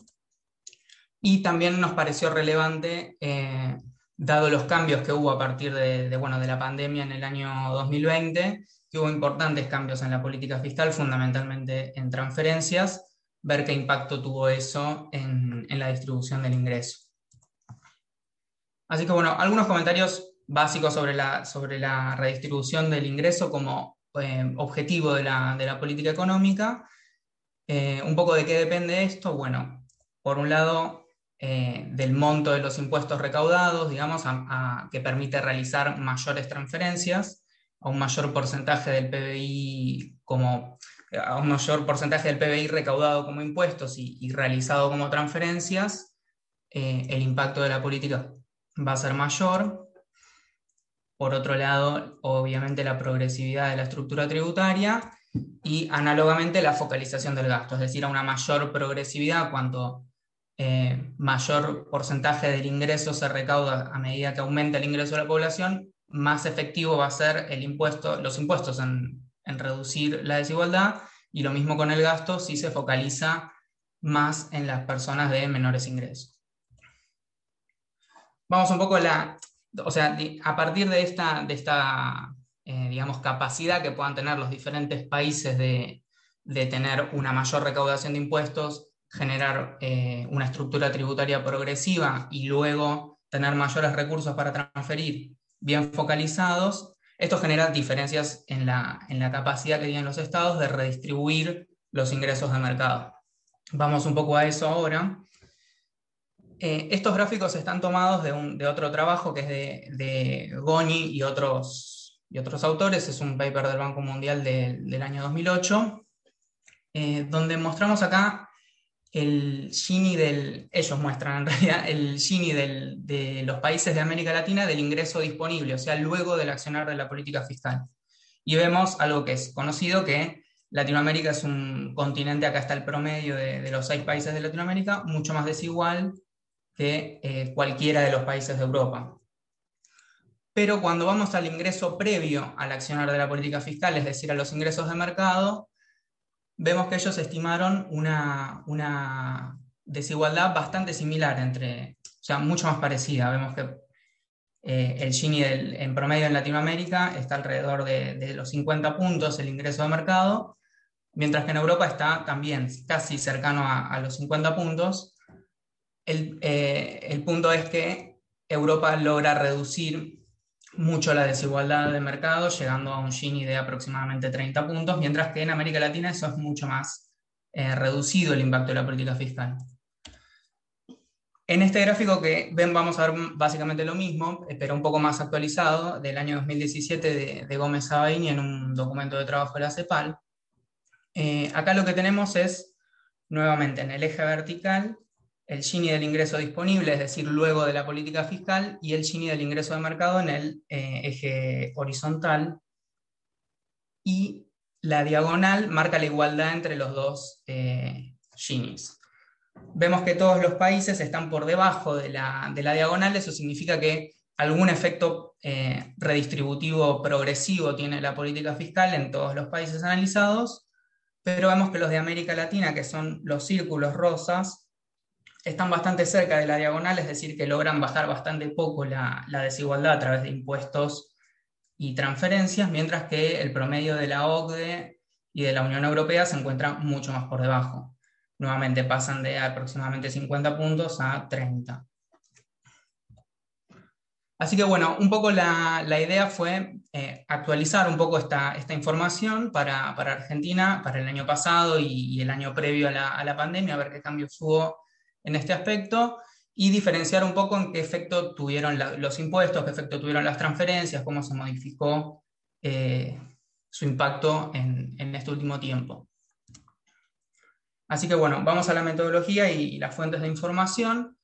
Y también nos pareció relevante, eh, dado los cambios que hubo a partir de, bueno, de la pandemia en el año 2020, que hubo importantes cambios en la política fiscal, fundamentalmente en transferencias, ver qué impacto tuvo eso en, la distribución del ingreso. Así que bueno, algunos comentarios básicos sobre la, sobre la redistribución del ingreso como eh, objetivo de la, política económica. Eh, un poco de qué depende esto. Bueno, por un lado, eh, del monto de los impuestos recaudados, digamos, que permite realizar mayores transferencias a un mayor porcentaje del PBI como a un mayor porcentaje del PBI recaudado como impuestos y, realizado como transferencias, eh, el impacto de la política va a ser mayor. Por otro lado, obviamente la progresividad de la estructura tributaria y análogamente la focalización del gasto, es decir, a una mayor progresividad cuanto eh, mayor porcentaje del ingreso se recauda a medida que aumenta el ingreso de la población, más efectivo va a ser el impuesto, los impuestos en, reducir la desigualdad y lo mismo con el gasto si se focaliza más en las personas de menores ingresos. Vamos un poco a la, o sea, a partir de esta, de esta eh, digamos, capacidad que puedan tener los diferentes países de, tener una mayor recaudación de impuestos, generar eh, una estructura tributaria progresiva y luego tener mayores recursos para transferir bien focalizados, esto genera diferencias en la, capacidad que tienen los estados de redistribuir los ingresos de mercado. Vamos un poco a eso ahora. Eh, estos gráficos están tomados de, otro trabajo que es de, Goni y otros, y otros autores, es un paper del Banco Mundial del año 2008, eh, donde mostramos acá el Gini del, ellos muestran en realidad el Gini de los países de América Latina del ingreso disponible, o sea, luego del accionar de la política fiscal. Y vemos algo que es conocido, que Latinoamérica es un continente, acá está el promedio de, los seis países de Latinoamérica, mucho más desigual que eh, cualquiera de los países de Europa. pero cuando vamos al ingreso previo al accionar de la política fiscal, es decir, a los ingresos de mercado, vemos que ellos estimaron una, una desigualdad bastante similar entre, o sea, mucho más parecida. Vemos que eh, el Gini en promedio en Latinoamérica está alrededor de, los 50 puntos el ingreso de mercado, mientras que en Europa está también casi cercano a, los 50 puntos. El, eh, el punto es que Europa logra reducir mucho la desigualdad de mercado, llegando a un Gini de aproximadamente 30 puntos, mientras que en América Latina eso es mucho más eh, reducido el impacto de la política fiscal. En este gráfico que ven vamos a ver básicamente lo mismo, pero un poco más actualizado, del año 2017 de, Gómez Sabaini en un documento de trabajo de la CEPAL. Eh, acá lo que tenemos es, nuevamente, en el eje vertical, el Gini del ingreso disponible, es decir, luego de la política fiscal, y el Gini del ingreso de mercado en el eh, eje horizontal. Y la diagonal marca la igualdad entre los dos eh, Ginis. Vemos que todos los países están por debajo de la, diagonal, eso significa que algún efecto eh, redistributivo progresivo tiene la política fiscal en todos los países analizados, pero vemos que los de América Latina, que son los círculos rosas, están bastante cerca de la diagonal, es decir, que logran bajar bastante poco la, desigualdad a través de impuestos y transferencias, mientras que el promedio de la OCDE y de la Unión Europea se encuentra mucho más por debajo. Nuevamente pasan de aproximadamente 50 puntos a 30. Así que bueno, un poco la, idea fue eh, actualizar un poco esta, información para, Argentina para el año pasado y, el año previo a la, a la pandemia, a ver qué cambios hubo en este aspecto y diferenciar un poco en qué efecto tuvieron los impuestos, qué efecto tuvieron las transferencias, cómo se modificó eh, su impacto en, este último tiempo. Así que bueno, vamos a la metodología y, las fuentes de información.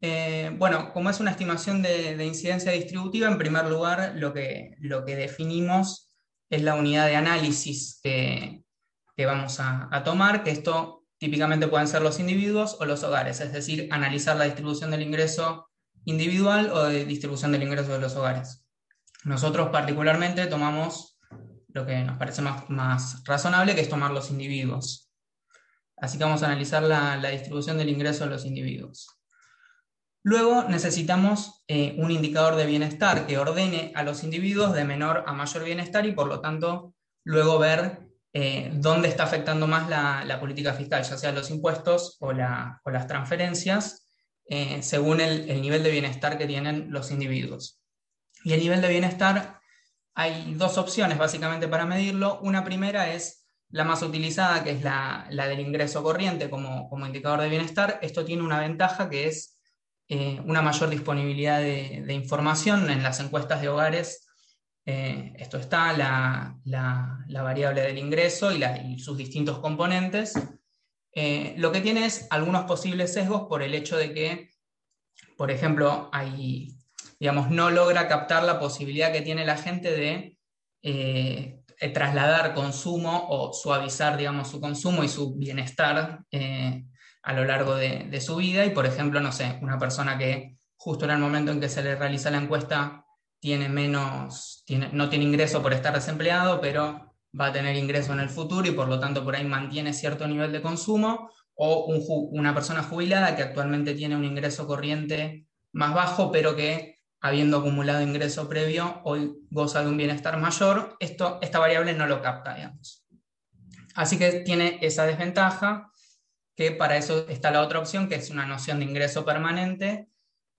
Eh, bueno, como es una estimación de, incidencia distributiva, en primer lugar lo que, lo que definimos es la unidad de análisis que, vamos a, a tomar, que esto Típicamente pueden ser los individuos o los hogares, es decir, analizar la distribución del ingreso individual o de distribución del ingreso de los hogares. Nosotros particularmente tomamos lo que nos parece más, razonable, que es tomar los individuos. Así que vamos a analizar la, distribución del ingreso de los individuos. Luego necesitamos eh, un indicador de bienestar que ordene a los individuos de menor a mayor bienestar y por lo tanto luego ver eh, dónde está afectando más la, política fiscal, ya sea los impuestos o, las transferencias, eh, según el, nivel de bienestar que tienen los individuos. Y el nivel de bienestar, hay dos opciones básicamente para medirlo. Una primera es la más utilizada, que es la, del ingreso corriente como, indicador de bienestar. Esto tiene una ventaja que es eh, una mayor disponibilidad de, de información en las encuestas de hogares eh, esto está, la, variable del ingreso y, sus distintos componentes. Eh, lo que tiene es algunos posibles sesgos por el hecho de que, por ejemplo, hay, digamos, no logra captar la posibilidad que tiene la gente de eh, trasladar consumo o suavizar, digamos, su consumo y su bienestar a lo largo de, de su vida. Y, por ejemplo, no sé, una persona que justo en el momento en que se le realiza la encuesta tiene menos, tiene, no tiene ingreso por estar desempleado, pero va a tener ingreso en el futuro y por lo tanto por ahí mantiene cierto nivel de consumo, o una persona jubilada que actualmente tiene un ingreso corriente más bajo, pero que habiendo acumulado ingreso previo, hoy goza de un bienestar mayor, esto, esta variable no lo capta, digamos. Así que tiene esa desventaja, que para eso está la otra opción, que es una noción de ingreso permanente,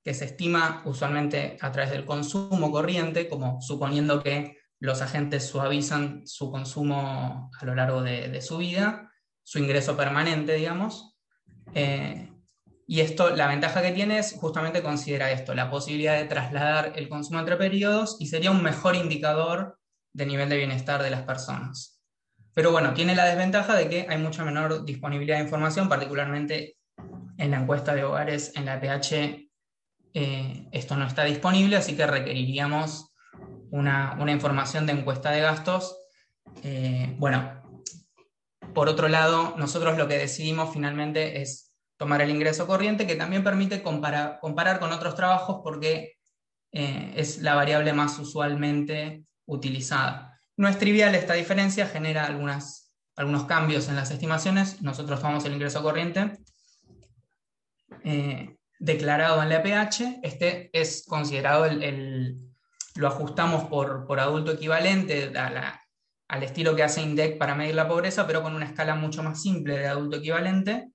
que se estima usualmente a través del consumo corriente, como suponiendo que los agentes suavizan su consumo a lo largo de, su vida, su ingreso permanente, digamos. Eh, y esto, la ventaja que tiene es justamente considera esto, la posibilidad de trasladar el consumo entre periodos y sería un mejor indicador de nivel de bienestar de las personas. Pero bueno, tiene la desventaja de que hay mucha menor disponibilidad de información, particularmente en la encuesta de hogares en la PH eh, esto no está disponible, así que requeriríamos una, información de encuesta de gastos. Eh, bueno, por otro lado, nosotros lo que decidimos finalmente es tomar el ingreso corriente, que también permite comparar, con otros trabajos porque eh, es la variable más usualmente utilizada. No es trivial esta diferencia, genera algunos cambios en las estimaciones. Nosotros tomamos el ingreso corriente declarado en la EPH. Este es considerado el, lo ajustamos por, por adulto equivalente al estilo que hace INDEC para medir la pobreza, pero con una escala mucho más simple de adulto equivalente.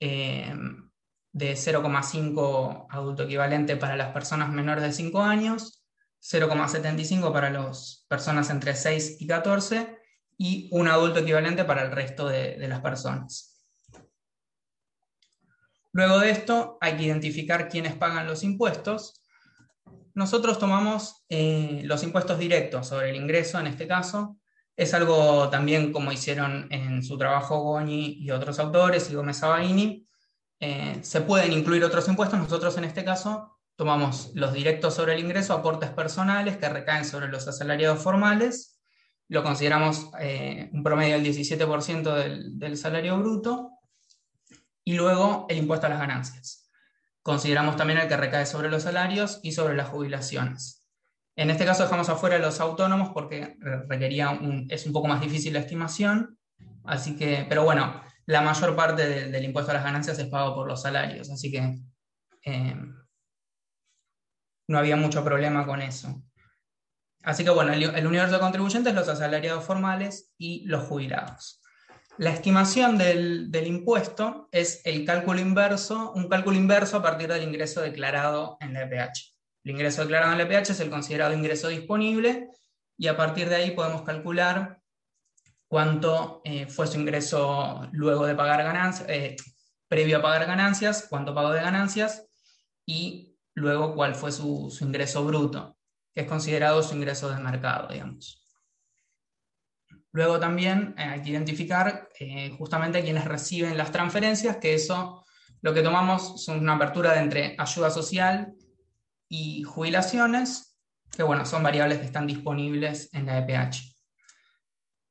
Eh, de 0,5 adulto equivalente para las personas menores de 5 años, 0,75 para las personas entre 6 y 14 y un adulto equivalente para el resto de, las personas. Luego de esto hay que identificar quiénes pagan los impuestos. Nosotros tomamos eh, los impuestos directos sobre el ingreso en este caso. Es algo también como hicieron en su trabajo Goñi y otros autores y Gómez Sabaini, eh, se pueden incluir otros impuestos. Nosotros en este caso tomamos los directos sobre el ingreso, aportes personales que recaen sobre los asalariados formales, lo consideramos eh, un promedio del 17% del, del salario bruto, y luego el impuesto a las ganancias. Consideramos también el que recae sobre los salarios y sobre las jubilaciones. En este caso dejamos afuera los autónomos porque requería es un poco más difícil la estimación, así que, pero bueno, la mayor parte del impuesto a las ganancias es pago por los salarios, así que eh, no había mucho problema con eso. Así que bueno, el, universo de contribuyentes, los asalariados formales y los jubilados. La estimación del, del, impuesto es el cálculo inverso, un cálculo inverso a partir del ingreso declarado en la EPH. El ingreso declarado en la EPH es el considerado ingreso disponible y a partir de ahí podemos calcular cuánto eh, fue su ingreso luego de pagar ganancias, eh, previo a pagar ganancias, cuánto pagó de ganancias y luego cuál fue su, ingreso bruto, que es considerado su ingreso de mercado, digamos. Luego también eh, hay que identificar justamente quienes reciben las transferencias, que eso lo que tomamos son una apertura de entre ayuda social y jubilaciones, que bueno, son variables que están disponibles en la EPH.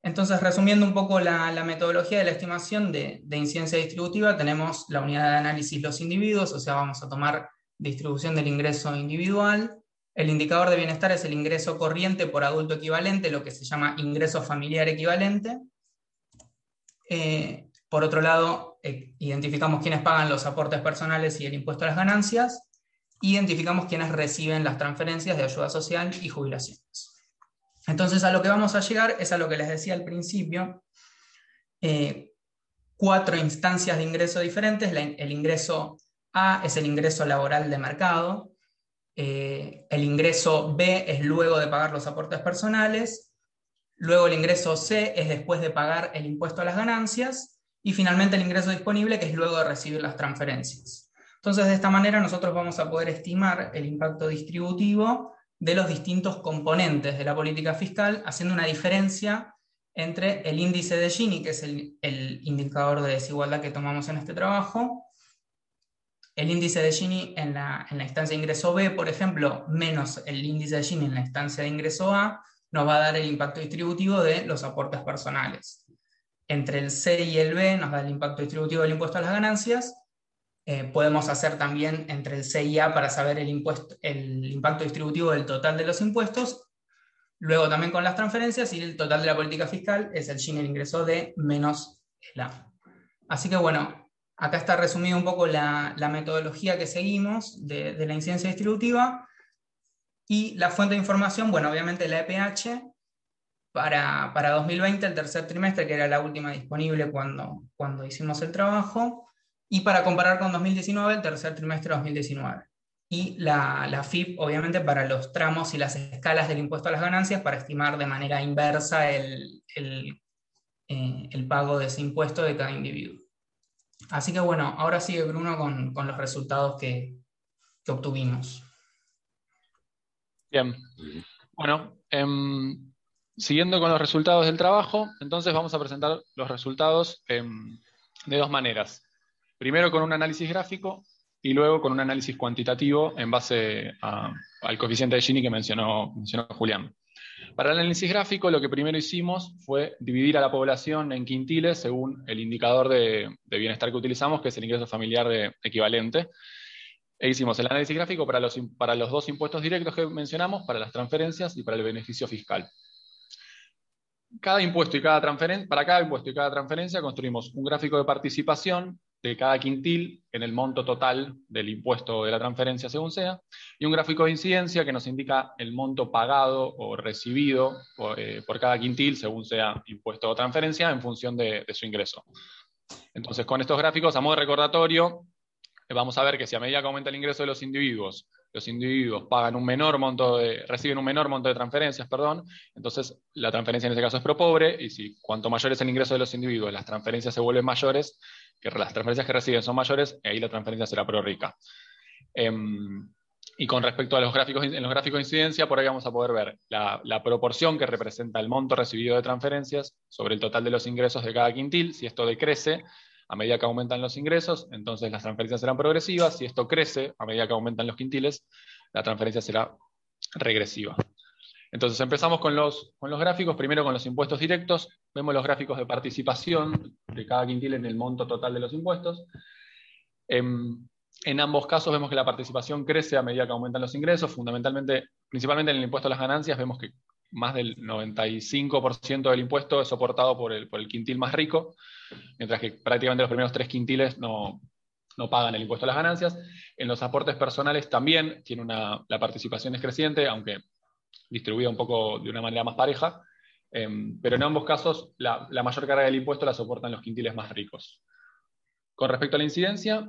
Entonces, resumiendo un poco la, metodología de la estimación de, incidencia distributiva, tenemos la unidad de análisis los individuos, o sea, vamos a tomar distribución del ingreso individual. El indicador de bienestar es el ingreso corriente por adulto equivalente, lo que se llama ingreso familiar equivalente. Eh, por otro lado, eh, identificamos quiénes pagan los aportes personales y el impuesto a las ganancias. Identificamos quiénes reciben las transferencias de ayuda social y jubilaciones. Entonces a lo que vamos a llegar es a lo que les decía al principio, eh, cuatro instancias de ingreso diferentes. el ingreso A es el ingreso laboral de mercado, eh, el ingreso B es luego de pagar los aportes personales, luego el ingreso C es después de pagar el impuesto a las ganancias y finalmente el ingreso disponible que es luego de recibir las transferencias. Entonces de esta manera nosotros vamos a poder estimar el impacto distributivo de los distintos componentes de la política fiscal, haciendo una diferencia entre el índice de Gini, que es el, indicador de desigualdad que tomamos en este trabajo, el índice de Gini en la, en la, instancia de ingreso B, por ejemplo, menos el índice de Gini en la instancia de ingreso A, nos va a dar el impacto distributivo de los aportes personales. Entre el C y el B nos da el impacto distributivo del impuesto a las ganancias, eh, podemos hacer también entre el C y A para saber el, impuesto, el impacto distributivo del total de los impuestos. Luego también con las transferencias y el total de la política fiscal es el Gini, el ingreso de menos el A. Así que bueno, acá está resumida un poco la, metodología que seguimos de, la incidencia distributiva. Y la fuente de información, bueno, obviamente la EPH, para, para, 2020, el tercer trimestre, que era la última disponible cuando, cuando hicimos el trabajo, y para comparar con 2019, el tercer trimestre de 2019. Y la, la, FIP, obviamente, para los tramos y las escalas del impuesto a las ganancias, para estimar de manera inversa el, el, eh, el pago de ese impuesto de cada individuo. Así que bueno, ahora sigue Bruno con, con los resultados que, que, obtuvimos. Bien. Bueno, em, siguiendo con los resultados del trabajo, entonces vamos a presentar los resultados em, de dos maneras. Primero con un análisis gráfico y luego con un análisis cuantitativo en base al coeficiente de Gini que mencionó, Julián. Para el análisis gráfico, lo que primero hicimos fue dividir a la población en quintiles según el indicador de, bienestar que utilizamos, que es el ingreso familiar de, equivalente. E hicimos el análisis gráfico para los, dos impuestos directos que mencionamos, para las transferencias y para el beneficio fiscal. Cada impuesto y cada para cada impuesto y cada transferencia construimos un gráfico de participación cada quintil en el monto total del impuesto de la transferencia según sea, y un gráfico de incidencia que nos indica el monto pagado o recibido por, eh, cada quintil según sea impuesto o transferencia en función de, su ingreso. Entonces, con estos gráficos, a modo de recordatorio, vamos a ver que si a medida que aumenta el ingreso de los individuos, los individuos pagan un menor monto reciben un menor monto de transferencias, perdón, entonces la transferencia en ese caso es pro pobre, y si cuanto mayor es el ingreso de los individuos, las transferencias se vuelven mayores, que las transferencias que reciben son mayores, ahí la transferencia será pro rica. Em, y con respecto a los gráficos, los gráficos de incidencia, por ahí vamos a poder ver la, la, proporción que representa el monto recibido de transferencias sobre el total de los ingresos de cada quintil. Si esto decrece, a medida que aumentan los ingresos, entonces las transferencias serán progresivas. Si esto crece a medida que aumentan los quintiles, la transferencia será regresiva. Entonces empezamos con los, con los gráficos, primero con los impuestos directos, vemos los gráficos de participación de cada quintil en el monto total de los impuestos. En, en, ambos casos vemos que la participación crece a medida que aumentan los ingresos, fundamentalmente, principalmente en el impuesto a las ganancias, vemos que más del 95% del impuesto es soportado por el, por el quintil más rico, mientras que prácticamente los primeros tres quintiles no, no pagan el impuesto a las ganancias. En los aportes personales también tiene una, la participación es creciente, aunque distribuida un poco de una manera más pareja, em, pero en ambos casos la, la, mayor carga del impuesto la soportan los quintiles más ricos. Con respecto a la incidencia,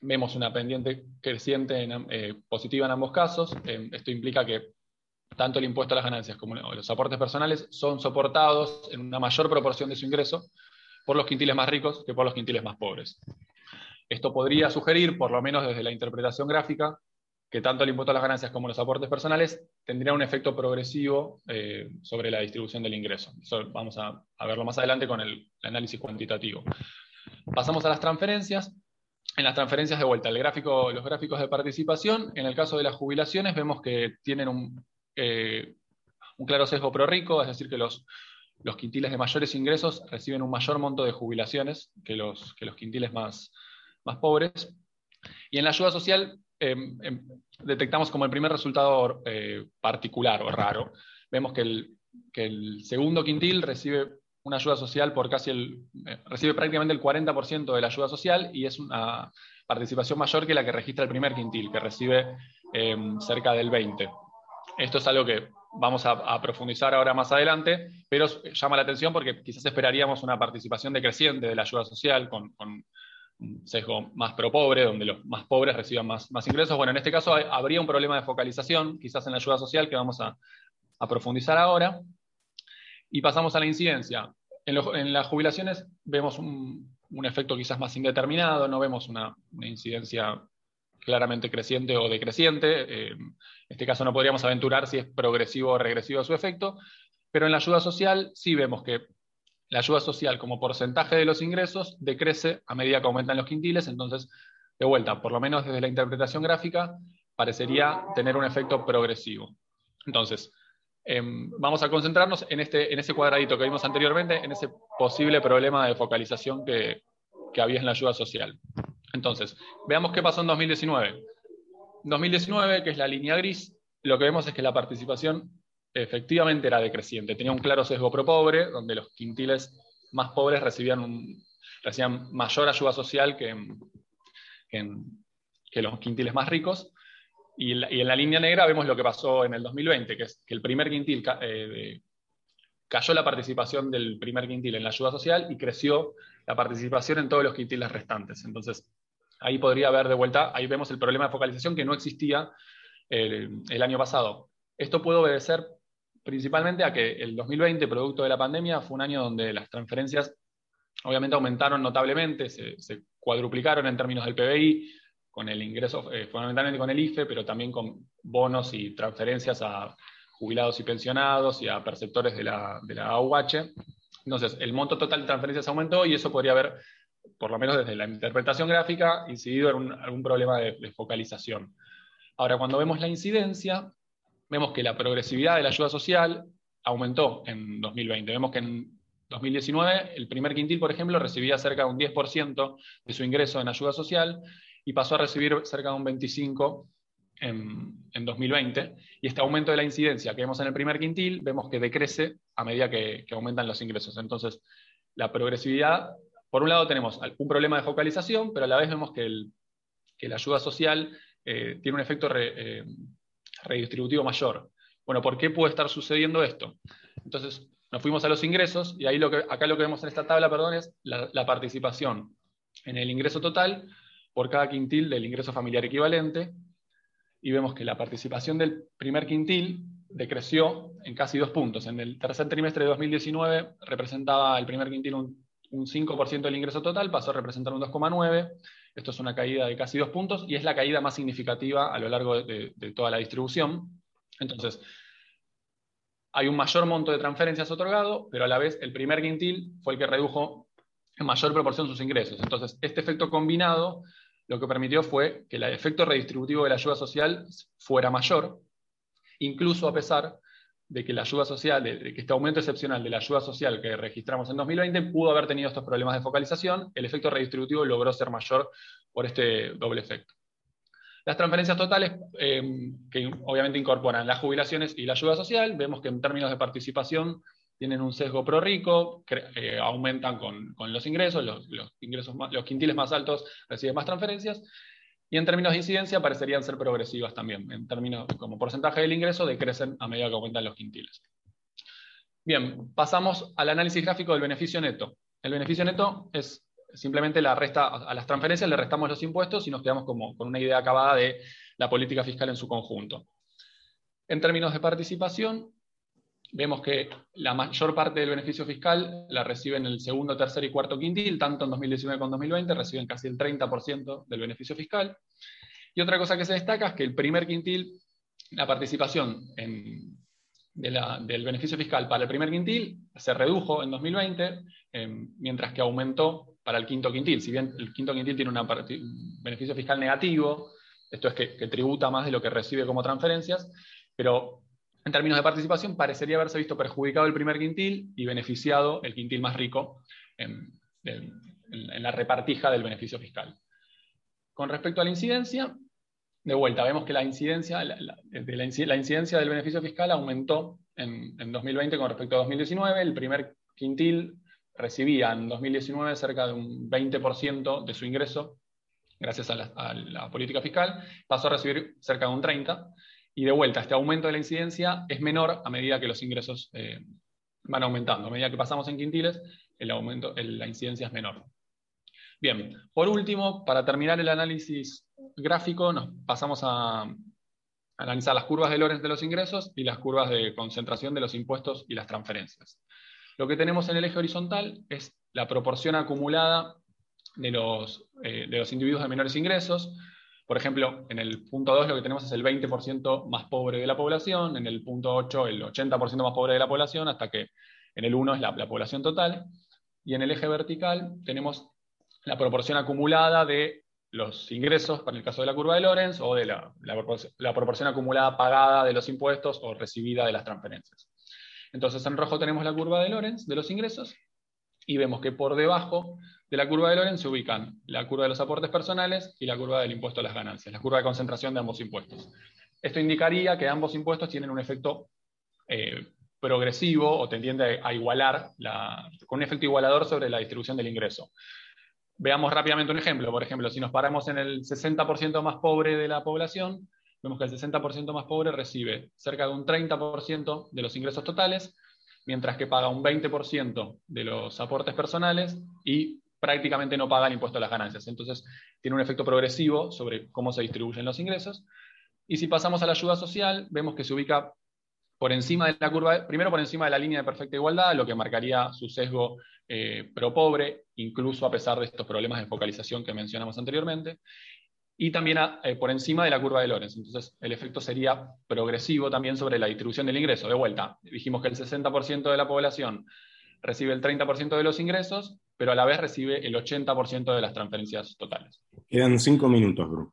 vemos una pendiente creciente en, eh, positiva en ambos casos. Em, esto implica que tanto el impuesto a las ganancias como los aportes personales son soportados en una mayor proporción de su ingreso por los quintiles más ricos que por los quintiles más pobres. Esto podría sugerir, por lo menos desde la interpretación gráfica, que tanto el impuesto a las ganancias como los aportes personales tendrían un efecto progresivo eh, sobre la distribución del ingreso. Eso vamos a, verlo más adelante con el, análisis cuantitativo. Pasamos a las transferencias. En las transferencias de vuelta, el gráfico, los gráficos de participación, en el caso de las jubilaciones vemos que tienen un, eh, claro sesgo pro rico, es decir, que los, quintiles de mayores ingresos reciben un mayor monto de jubilaciones que los, quintiles más pobres. Y en la ayuda social em, em, detectamos como el primer resultado eh, particular o raro. Vemos que el, que el, segundo quintil recibe una ayuda social por casi el, eh, recibe prácticamente el 40% de la ayuda social y es una participación mayor que la que registra el primer quintil, que recibe em, cerca del 20%. Esto es algo que vamos a, profundizar ahora más adelante, pero llama la atención porque quizás esperaríamos una participación decreciente de la ayuda social con, un sesgo más pro pobre, donde los más pobres reciban más, más ingresos. Bueno, en este caso habría un problema de focalización, quizás en la ayuda social, que vamos a, profundizar ahora. Y pasamos a la incidencia. En, las jubilaciones vemos un, efecto quizás más indeterminado, no vemos una, una incidencia claramente creciente o decreciente. Eh, en este caso no podríamos aventurar si es progresivo o regresivo su efecto, pero en la ayuda social sí vemos que la ayuda social como porcentaje de los ingresos decrece a medida que aumentan los quintiles, entonces, de vuelta, por lo menos desde la interpretación gráfica, parecería tener un efecto progresivo. Entonces, em, vamos a concentrarnos en, este, en ese cuadradito que vimos anteriormente, en ese posible problema de focalización que, que había en la ayuda social. Entonces, veamos qué pasó en 2019. 2019, que es la línea gris, lo que vemos es que la participación efectivamente era decreciente. Tenía un claro sesgo pro pobre, donde los quintiles más pobres recibían, recibían mayor ayuda social que, que, los quintiles más ricos. Y, en la línea negra vemos lo que pasó en el 2020, que es que el primer quintil eh, cayó la participación del primer quintil en la ayuda social y creció la participación en todos los quintiles restantes. Entonces, ahí podría haber de vuelta, ahí vemos el problema de focalización que no existía el, el año pasado. Esto puede obedecer principalmente a que el 2020, producto de la pandemia, fue un año donde las transferencias obviamente aumentaron notablemente, se, cuadruplicaron en términos del PBI, con el ingreso, eh, fundamentalmente con el IFE, pero también con bonos y transferencias a jubilados y pensionados y a perceptores de la, de la AUH. Entonces, el monto total de transferencias aumentó y eso podría haber por lo menos desde la interpretación gráfica, incidido en algún problema de, focalización. Ahora, cuando vemos la incidencia, vemos que la progresividad de la ayuda social aumentó en 2020. Vemos que en 2019 el primer quintil, por ejemplo, recibía cerca de un 10% de su ingreso en ayuda social y pasó a recibir cerca de un 25 en, 2020. Y este aumento de la incidencia que vemos en el primer quintil, vemos que decrece a medida que, aumentan los ingresos. Entonces, la progresividad, por un lado tenemos un problema de focalización, pero a la vez vemos que, la ayuda social eh, tiene un efecto eh, redistributivo mayor. Bueno, ¿por qué puede estar sucediendo esto? Entonces, nos fuimos a los ingresos y ahí lo que, acá lo que vemos en esta tabla, perdón, es la participación en el ingreso total por cada quintil del ingreso familiar equivalente, y vemos que la participación del primer quintil decreció en casi dos puntos. En el tercer trimestre de 2019 representaba el primer quintil un, 5% del ingreso total, pasó a representar un 2,9%. Esto es una caída de casi dos puntos y es la caída más significativa a lo largo de, de toda la distribución. Entonces, hay un mayor monto de transferencias otorgado, pero a la vez el primer quintil fue el que redujo en mayor proporción sus ingresos. Entonces, este efecto combinado lo que permitió fue que el efecto redistributivo de la ayuda social fuera mayor, incluso a pesar de que la ayuda social, de, que este aumento excepcional de la ayuda social que registramos en 2020 pudo haber tenido estos problemas de focalización, el efecto redistributivo logró ser mayor por este doble efecto. Las transferencias totales, eh, que obviamente incorporan las jubilaciones y la ayuda social, vemos que en términos de participación tienen un sesgo pro rico, eh, aumentan con, los ingresos, los, ingresos los quintiles más altos reciben más transferencias, y en términos de incidencia parecerían ser progresivas también, en términos como porcentaje del ingreso decrecen a medida que aumentan los quintiles. Bien, pasamos al análisis gráfico del beneficio neto. El beneficio neto es simplemente la resta, a las transferencias le restamos los impuestos y nos quedamos como con una idea acabada de la política fiscal en su conjunto. En términos de participación, vemos que la mayor parte del beneficio fiscal la reciben el segundo, tercer y cuarto quintil, tanto en 2019 como en 2020, reciben casi el 30% del beneficio fiscal. Y otra cosa que se destaca es que el primer quintil, la participación del beneficio fiscal para el primer quintil se redujo en 2020, em, mientras que aumentó para el quinto quintil. Si bien el quinto quintil tiene un beneficio fiscal negativo, esto es que tributa más de lo que recibe como transferencias, pero en términos de participación, parecería haberse visto perjudicado el primer quintil y beneficiado el quintil más rico en, la repartija del beneficio fiscal. Con respecto a la incidencia, de vuelta, vemos que la incidencia, del beneficio fiscal aumentó en, 2020 con respecto a 2019. El primer quintil recibía en 2019 cerca de un 20% de su ingreso gracias a a la, política fiscal, pasó a recibir cerca de un 30%, y de vuelta, este aumento de la incidencia es menor a medida que los ingresos eh, van aumentando. A medida que pasamos en quintiles, el aumento, la incidencia es menor. Bien, por último, para terminar el análisis gráfico, nos pasamos a analizar las curvas de Lorenz de los ingresos y las curvas de concentración de los impuestos y las transferencias. Lo que tenemos en el eje horizontal es la proporción acumulada de los, eh, de los individuos de menores ingresos, por ejemplo, en el punto 2 lo que tenemos es el 20% más pobre de la población, en el punto 8 el 80% más pobre de la población, hasta que en el 1 es la, población total. Y en el eje vertical tenemos la proporción acumulada de los ingresos, para el caso de la curva de Lorenz, o de la, la, proporción acumulada pagada de los impuestos o recibida de las transferencias. Entonces en rojo tenemos la curva de Lorenz de los ingresos y vemos que por debajo de la curva de Lorenz se ubican la curva de los aportes personales y la curva del impuesto a las ganancias, la curva de concentración de ambos impuestos. Esto indicaría que ambos impuestos tienen un efecto eh, progresivo o tendiente a igualar, con un efecto igualador sobre la distribución del ingreso. Veamos rápidamente un ejemplo. Por ejemplo, si nos paramos en el 60% más pobre de la población, vemos que el 60% más pobre recibe cerca de un 30% de los ingresos totales, mientras que paga un 20% de los aportes personales y prácticamente no paga el impuesto a las ganancias. Entonces, tiene un efecto progresivo sobre cómo se distribuyen los ingresos. Y si pasamos a la ayuda social, vemos que se ubica por encima de la curva, primero por encima de la línea de perfecta igualdad, lo que marcaría su sesgo eh, pro pobre, incluso a pesar de estos problemas de focalización que mencionamos anteriormente, y también eh, por encima de la curva de Lorenz. Entonces, el efecto sería progresivo también sobre la distribución del ingreso. De vuelta, dijimos que el 60% de la población recibe el 30% de los ingresos, pero a la vez recibe el 80% de las transferencias totales. Quedan cinco minutos, Bru.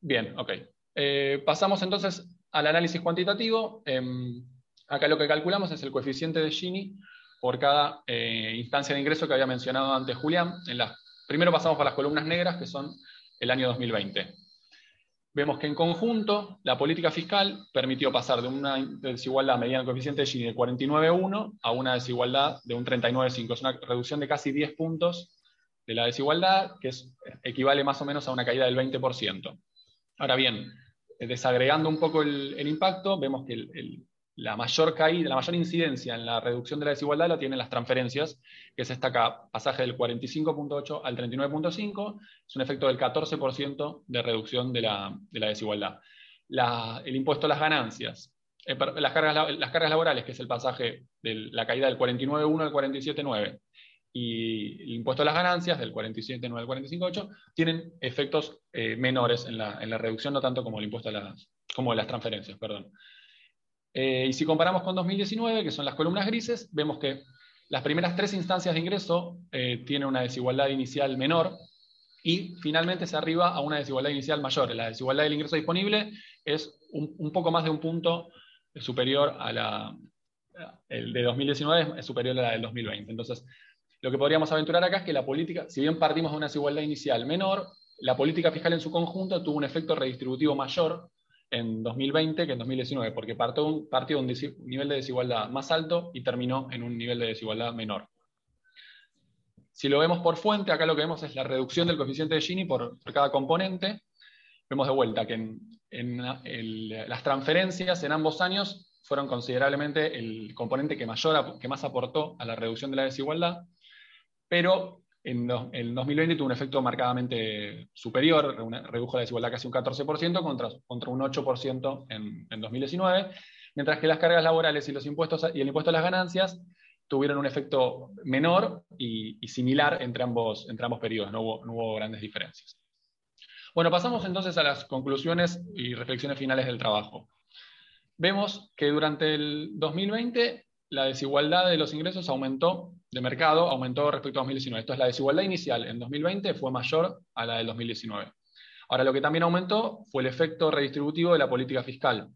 Bien, ok. Eh, pasamos entonces al análisis cuantitativo. Em, acá lo que calculamos es el coeficiente de Gini por cada eh, instancia de ingreso que había mencionado antes Julián. En primero pasamos por las columnas negras, que son el año 2020. Vemos que en conjunto la política fiscal permitió pasar de una desigualdad mediante el coeficiente de Gini de 49,1 a una desigualdad de un 39,5. Es una reducción de casi 10 puntos de la desigualdad, que es, equivale más o menos a una caída del 20%. Ahora bien, desagregando un poco el, impacto, vemos que la mayor caída, la mayor incidencia en la reducción de la desigualdad la tienen las transferencias, que se destaca pasaje del 45.8 al 39.5, es un efecto del 14% de reducción de la, desigualdad. el impuesto a las ganancias, eh, las, cargas, las cargas laborales, que es el pasaje de la caída del 49.1 al 47.9, y el impuesto a las ganancias, del 47,9 al 45,8, tienen efectos eh, menores en la, reducción, no tanto como el impuesto a las, como las transferencias. Perdón. Eh, y si comparamos con 2019, que son las columnas grises, vemos que las primeras tres instancias de ingreso eh, tienen una desigualdad inicial menor y finalmente se arriba a una desigualdad inicial mayor. La desigualdad del ingreso disponible es un, un poco más de un punto superior a la, el de 2019 es superior a la del 2020. Entonces, lo que podríamos aventurar acá es que la política, si bien partimos de una desigualdad inicial menor, la política fiscal en su conjunto tuvo un efecto redistributivo mayor en 2020 que en 2019, porque partió, partió de un nivel de desigualdad más alto y terminó en un nivel de desigualdad menor. Si lo vemos por fuente, acá lo que vemos es la reducción del coeficiente de Gini por, cada componente. Vemos de vuelta que en, las transferencias en ambos años fueron considerablemente el componente que, mayor, que más aportó a la reducción de la desigualdad pero en el 2020 tuvo un efecto marcadamente superior, redujo la desigualdad casi un 14% contra, un 8% en, en, 2019, mientras que las cargas laborales y, los impuestos, y el impuesto a las ganancias tuvieron un efecto menor y, similar entre ambos, entre ambos periodos, no hubo grandes diferencias. Bueno, pasamos entonces a las conclusiones y reflexiones finales del trabajo. Vemos que durante el 2020 la desigualdad de los ingresos aumentó de mercado aumentó respecto a 2019. Esto es la desigualdad inicial en 2020 fue mayor a la del 2019. Ahora, lo que también aumentó fue el efecto redistributivo de la política fiscal.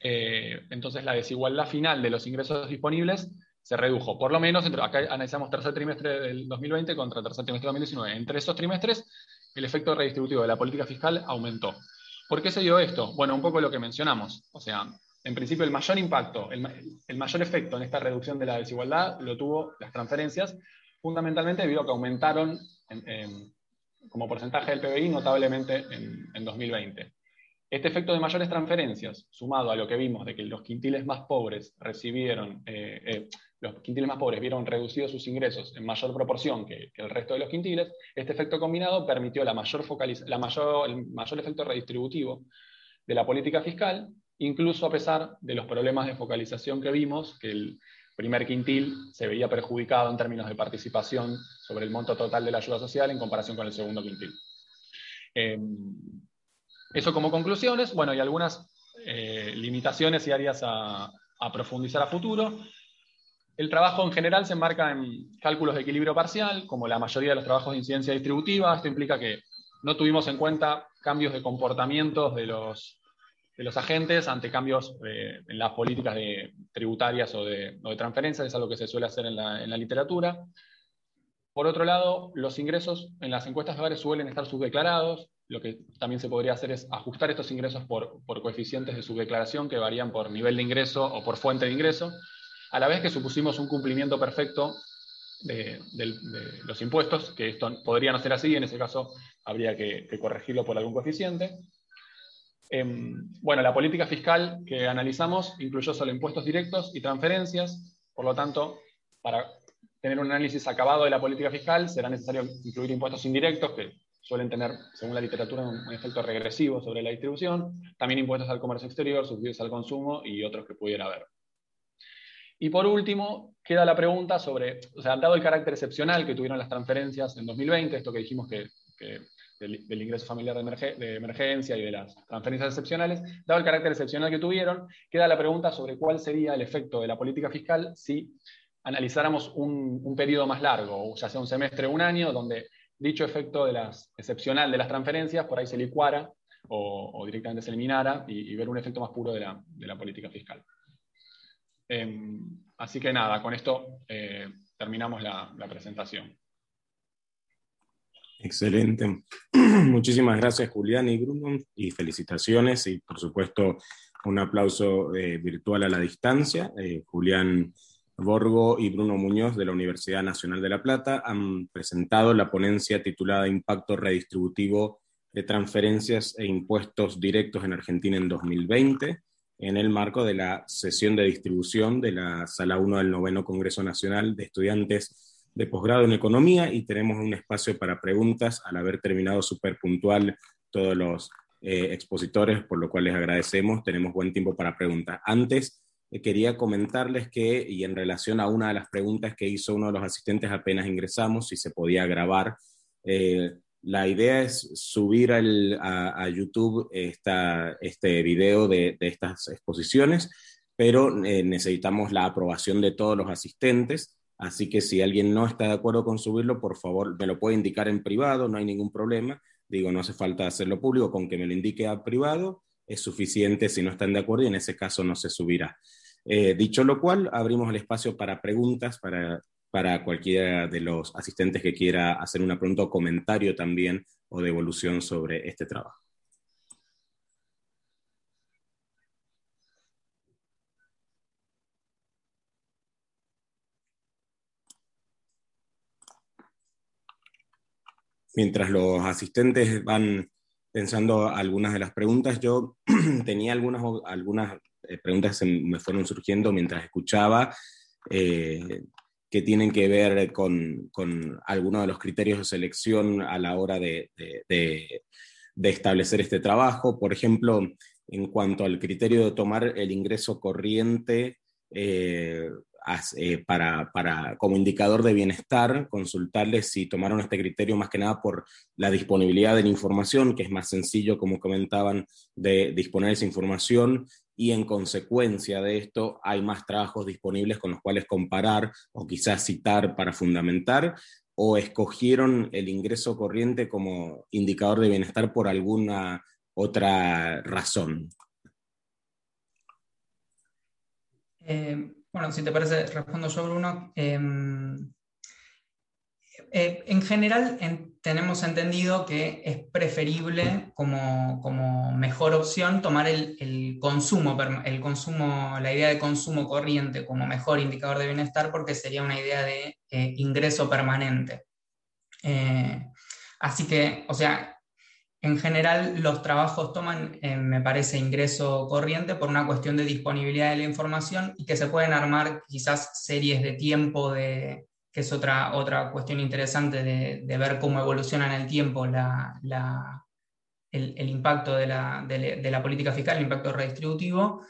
Eh, entonces, la desigualdad final de los ingresos disponibles se redujo. Por lo menos, entre, acá analizamos tercer trimestre del 2020 contra tercer trimestre del 2019. Entre esos trimestres, el efecto redistributivo de la política fiscal aumentó. ¿Por qué se dio esto? Bueno, un poco lo que mencionamos. O sea, en principio el mayor impacto, el, mayor efecto en esta reducción de la desigualdad lo tuvo las transferencias, fundamentalmente debido a que aumentaron como porcentaje del PBI notablemente en, 2020. Este efecto de mayores transferencias, sumado a lo que vimos de que los quintiles más pobres recibieron, eh, eh, los quintiles más pobres vieron reducidos sus ingresos en mayor proporción que, el resto de los quintiles, este efecto combinado permitió la mayor, el mayor efecto redistributivo de la política fiscal incluso a pesar de los problemas de focalización que vimos, que el primer quintil se veía perjudicado en términos de participación sobre el monto total de la ayuda social en comparación con el segundo quintil. Em, eso como conclusiones, bueno, y algunas eh, limitaciones y áreas a, profundizar a futuro. El trabajo en general se enmarca en cálculos de equilibrio parcial, como la mayoría de los trabajos de incidencia distributiva. Esto implica que no tuvimos en cuenta cambios de comportamientos de los de los agentes ante cambios eh, en las políticas de, tributarias o de, transferencias, es algo que se suele hacer en la, literatura. Por otro lado, los ingresos en las encuestas de hogares suelen estar subdeclarados. Lo que también se podría hacer es ajustar estos ingresos por, coeficientes de subdeclaración que varían por nivel de ingreso o por fuente de ingreso, a la vez que supusimos un cumplimiento perfecto de, los impuestos, que esto podría no ser así, en ese caso habría que corregirlo por algún coeficiente. Em, bueno, la política fiscal que analizamos incluyó solo impuestos directos y transferencias, por lo tanto, para tener un análisis acabado de la política fiscal será necesario incluir impuestos indirectos que suelen tener, según la literatura, un, efecto regresivo sobre la distribución, también impuestos al comercio exterior, subsidios al consumo y otros que pudiera haber. Y por último, queda la pregunta sobre, o sea, dado el carácter excepcional que tuvieron las transferencias en 2020, esto que dijimos que del, ingreso familiar de, emergencia y de las transferencias excepcionales, dado el carácter excepcional que tuvieron, queda la pregunta sobre cuál sería el efecto de la política fiscal si analizáramos un, periodo más largo, ya sea un semestre o un año, donde dicho efecto de las, excepcional de las transferencias por ahí se licuara o, directamente se eliminara y, ver un efecto más puro de la, política fiscal. Em, así que nada, con esto eh, terminamos la presentación. Excelente. Muchísimas gracias Julián y Bruno y felicitaciones y por supuesto un aplauso eh, virtual a la distancia. Eh, Julián Borgo y Bruno Muñoz de la Universidad Nacional de La Plata han presentado la ponencia titulada Impacto redistributivo de transferencias e impuestos directos en Argentina en 2020 en el marco de la sesión de distribución de la Sala 1 del Noveno Congreso Nacional de Estudiantes de posgrado en economía y tenemos un espacio para preguntas al haber terminado súper puntual todos los eh, expositores, por lo cual les agradecemos. Tenemos buen tiempo para preguntas. Antes, eh, quería comentarles que, y en relación a una de las preguntas que hizo uno de los asistentes apenas ingresamos, si se podía grabar, eh, la idea es subir a, YouTube este video de, de, estas exposiciones, pero necesitamos la aprobación de todos los asistentes. Así que si alguien no está de acuerdo con subirlo, por favor, me lo puede indicar en privado, no hay ningún problema. Digo, no hace falta hacerlo público, con que me lo indique a privado es suficiente si no están de acuerdo y en ese caso no se subirá. Eh, dicho lo cual, abrimos el espacio para preguntas para, para cualquiera de los asistentes que quiera hacer una pregunta o comentario también o devolución sobre este trabajo. Mientras los asistentes van pensando algunas de las preguntas, yo tenía algunas, algunas eh, preguntas que me fueron surgiendo mientras escuchaba, eh, que tienen que ver con, con, algunos de los criterios de selección a la hora de, de, establecer este trabajo. Por ejemplo, en cuanto al criterio de tomar el ingreso corriente, eh, eh, para, como indicador de bienestar, consultarles si tomaron este criterio más que nada por la disponibilidad de la información, que es más sencillo, como comentaban, de disponer esa información y en consecuencia de esto hay más trabajos disponibles con los cuales comparar o quizás citar para fundamentar o escogieron el ingreso corriente como indicador de bienestar por alguna otra razón. Eh, bueno, si te parece, respondo yo, Bruno. Em, eh, en general tenemos entendido que es preferible como, mejor opción tomar el, consumo, el consumo, la idea de consumo corriente como mejor indicador de bienestar porque sería una idea de eh, ingreso permanente. Eh, así que, o sea, en general, los trabajos toman, eh, me parece, ingreso corriente por una cuestión de disponibilidad de la información y que se pueden armar quizás series de tiempo, de, que es otra, otra cuestión interesante de, ver cómo evoluciona en el tiempo la, el, impacto de la, política fiscal, el impacto redistributivo.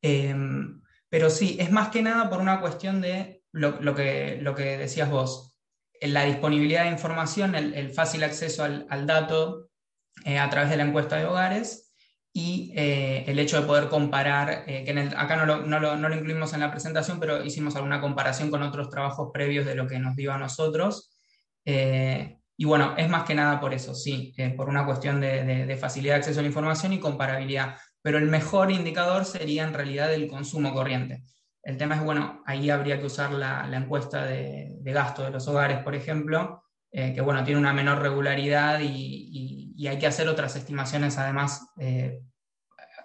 Em, pero sí, es más que nada por una cuestión de lo, que, lo que decías vos, la disponibilidad de información, el, fácil acceso al, al dato eh, a través de la encuesta de hogares y eh, el hecho de poder comparar, eh, que acá no lo, incluimos en la presentación, pero hicimos alguna comparación con otros trabajos previos de lo que nos dio a nosotros. y bueno, es más que nada por eso, sí, por una cuestión de, facilidad de acceso a la información y comparabilidad. Pero el mejor indicador sería en realidad el consumo corriente. El tema es, bueno, ahí habría que usar la, encuesta de, gasto de los hogares, por ejemplo, que bueno, tiene una menor regularidad y y hay que hacer otras estimaciones además eh,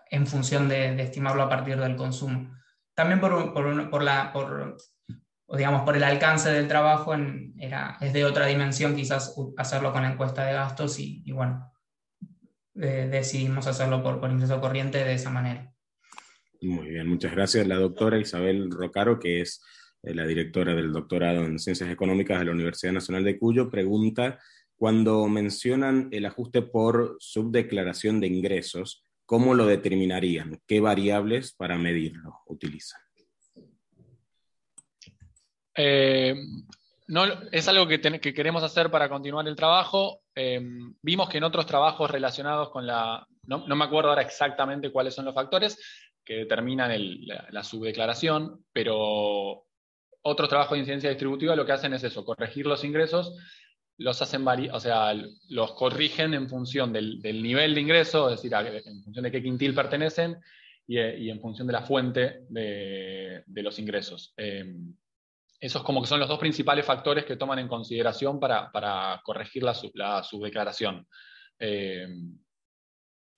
en función de, estimarlo a partir del consumo. También por, por, la, por, digamos, por el alcance del trabajo era, es de otra dimensión quizás hacerlo con la encuesta de gastos y, bueno, decidimos hacerlo por, por ingreso corriente de esa manera. Muy bien, muchas gracias. La doctora Isabel Rocaro, que es eh, la directora del doctorado en Ciencias Económicas de la Universidad Nacional de Cuyo, pregunta cuando mencionan el ajuste por subdeclaración de ingresos, ¿cómo lo determinarían? ¿Qué variables para medirlo utilizan? Eh, no, es algo que, queremos hacer para continuar el trabajo. Eh, vimos que en otros trabajos relacionados con la... No, me acuerdo ahora exactamente cuáles son los factores que determinan la, subdeclaración, pero otros trabajos de incidencia distributiva lo que hacen es eso, corregir los ingresos los hacen o sea, los corrigen en función del, nivel de ingreso, es decir, en función de qué quintil pertenecen y, en función de la fuente de, los ingresos. Em, esos como que son los dos principales factores que toman en consideración para, corregir la, subdeclaración. Eh,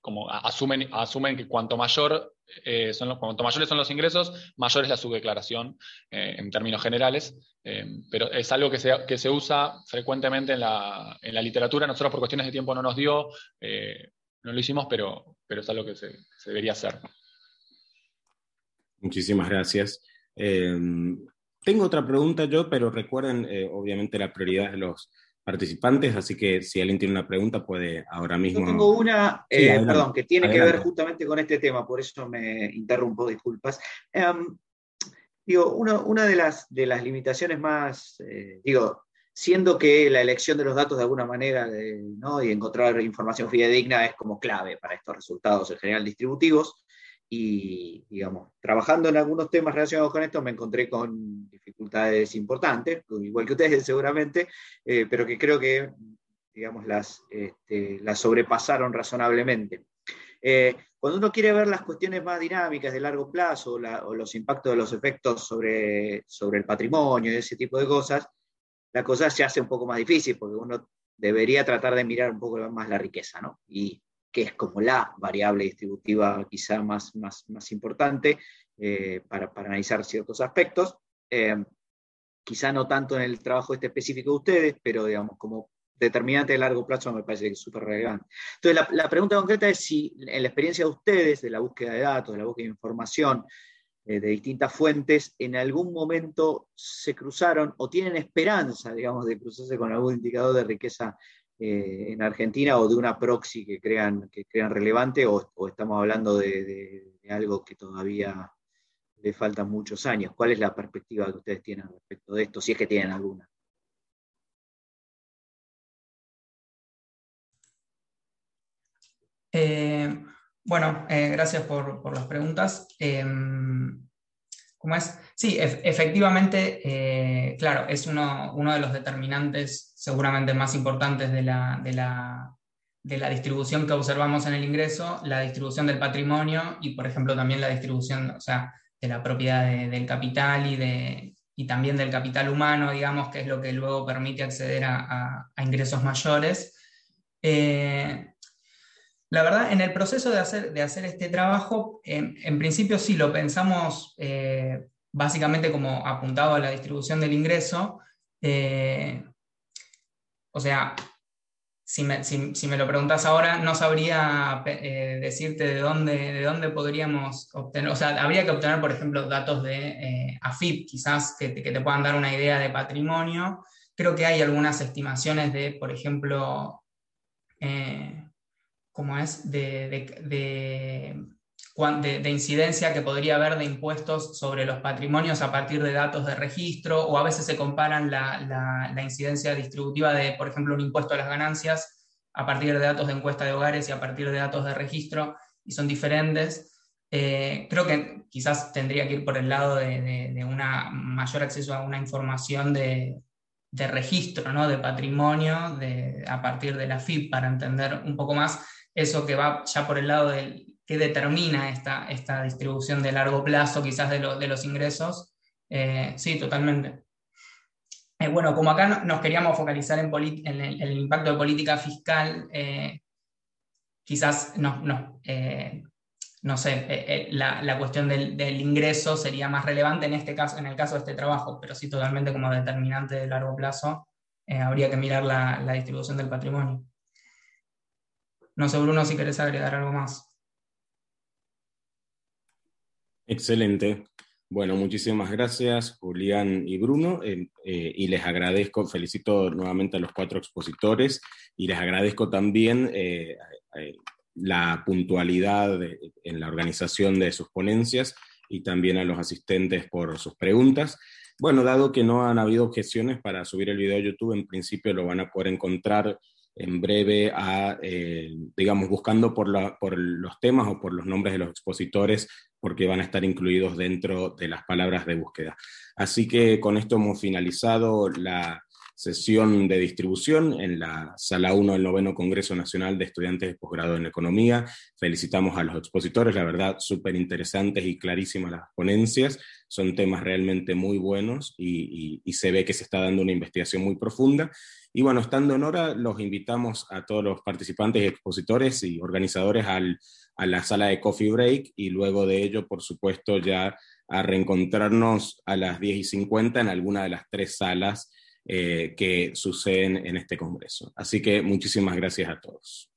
como asumen, asumen que cuanto, mayor, eh, son los, cuanto mayores son los ingresos, mayor es la subdeclaración eh, en términos generales, pero es algo que se, que se usa frecuentemente en la, en la, literatura. Nosotros por cuestiones de tiempo no nos dio, no lo hicimos, pero, pero es algo que se, debería hacer. Muchísimas gracias. Tengo otra pregunta yo, pero recuerden, eh, obviamente, la prioridad de los participantes, así que si alguien tiene una pregunta puede ahora mismo... Yo tengo una, eh, perdón, que tiene que ver justamente con este tema, por eso me interrumpo, disculpas. Em, digo, una de, las, de las limitaciones más, eh, digo, siendo que la elección de los datos de alguna manera ¿no? y encontrar información fidedigna es como clave para estos resultados en general distributivos, y, digamos, trabajando en algunos temas relacionados con esto, me encontré con dificultades importantes, igual que ustedes seguramente, eh, pero que creo que, digamos, las, este, las sobrepasaron razonablemente. Eh, cuando uno quiere ver las cuestiones más dinámicas de largo plazo o, los impactos de los efectos sobre, sobre el patrimonio y ese tipo de cosas, la cosa se hace un poco más difícil porque uno debería tratar de mirar un poco más la riqueza, ¿no? Y que es como la variable distributiva quizá más, más, importante eh, para, analizar ciertos aspectos. Eh, quizá no tanto en el trabajo este específico de ustedes, pero digamos, como determinante de largo plazo me parece súper relevante. Entonces, la, la, pregunta concreta es si en la experiencia de ustedes, de la búsqueda de datos, de la búsqueda de información, eh, de distintas fuentes, en algún momento se cruzaron o tienen esperanza, digamos, de cruzarse con algún indicador de riqueza eh, en Argentina o de una proxy que crean, que crean relevante o, estamos hablando de, algo que todavía le faltan muchos años? ¿Cuál es la perspectiva que ustedes tienen respecto de esto, si es que tienen alguna? Eh, bueno, eh, gracias por, por, las preguntas. ¿Cómo es? Sí, efectivamente, eh, claro, es uno, de los determinantes seguramente más importantes de la, distribución que observamos en el ingreso, la distribución del patrimonio y, por ejemplo, también la distribución de la propiedad del capital y, de, y también del capital humano, digamos, que es lo que luego permite acceder a, ingresos mayores. Eh, la verdad, en el proceso de hacer, de hacer este trabajo, en, principio sí lo pensamos eh, básicamente como apuntado a la distribución del ingreso. Eh, o sea, si me, lo preguntas ahora, no sabría eh, decirte de dónde, de dónde podríamos obtener, o sea, habría que obtener, por ejemplo, datos de AFIP, quizás que te puedan dar una idea de patrimonio. Creo que hay algunas estimaciones de, por ejemplo, como es de, de, incidencia que podría haber de impuestos sobre los patrimonios a partir de datos de registro, o a veces se comparan la, incidencia distributiva de, por ejemplo, un impuesto a las ganancias a partir de datos de encuesta de hogares y a partir de datos de registro, y son diferentes. Eh, creo que quizás tendría que ir por el lado de, un mayor acceso a una información de, registro, ¿no? de patrimonio a partir de la FIP para entender un poco más eso que va ya por el lado del que determina esta, esta distribución de largo plazo quizás de, de los ingresos. Eh, sí, totalmente. Eh, bueno, como acá nos queríamos focalizar en, en el, impacto de política fiscal, eh, quizás no, no, no sé, la, la, cuestión del, del, ingreso sería más relevante en, este caso, en el caso de este trabajo, pero sí totalmente como determinante de largo plazo, habría que mirar la, la distribución del patrimonio. No sé, Bruno, si querés agregar algo más. Excelente. Bueno, muchísimas gracias, Julián y Bruno, eh, eh, y les agradezco, felicito nuevamente a los cuatro expositores, y les agradezco también eh, la puntualidad en la organización de sus ponencias y también a los asistentes por sus preguntas. Bueno, dado que no han habido objeciones para subir el video a YouTube, en principio lo van a poder encontrar en breve a, eh, digamos, buscando por, los temas o por los nombres de los expositores, porque van a estar incluidos dentro de las palabras de búsqueda. Así que con esto hemos finalizado la sesión de distribución en la sala 1 del noveno Congreso Nacional de Estudiantes de Posgrado en Economía. Felicitamos a los expositores, la verdad, súper interesantes y clarísimas las ponencias son temas realmente muy buenos y, se ve que se está dando una investigación muy profunda. Y bueno, estando en hora, los invitamos a todos los participantes expositores y organizadores a la sala de Coffee Break y luego de ello, por supuesto, ya a reencontrarnos a las 10 y 50 en alguna de las tres salas eh, que suceden en este Congreso. Así que muchísimas gracias a todos.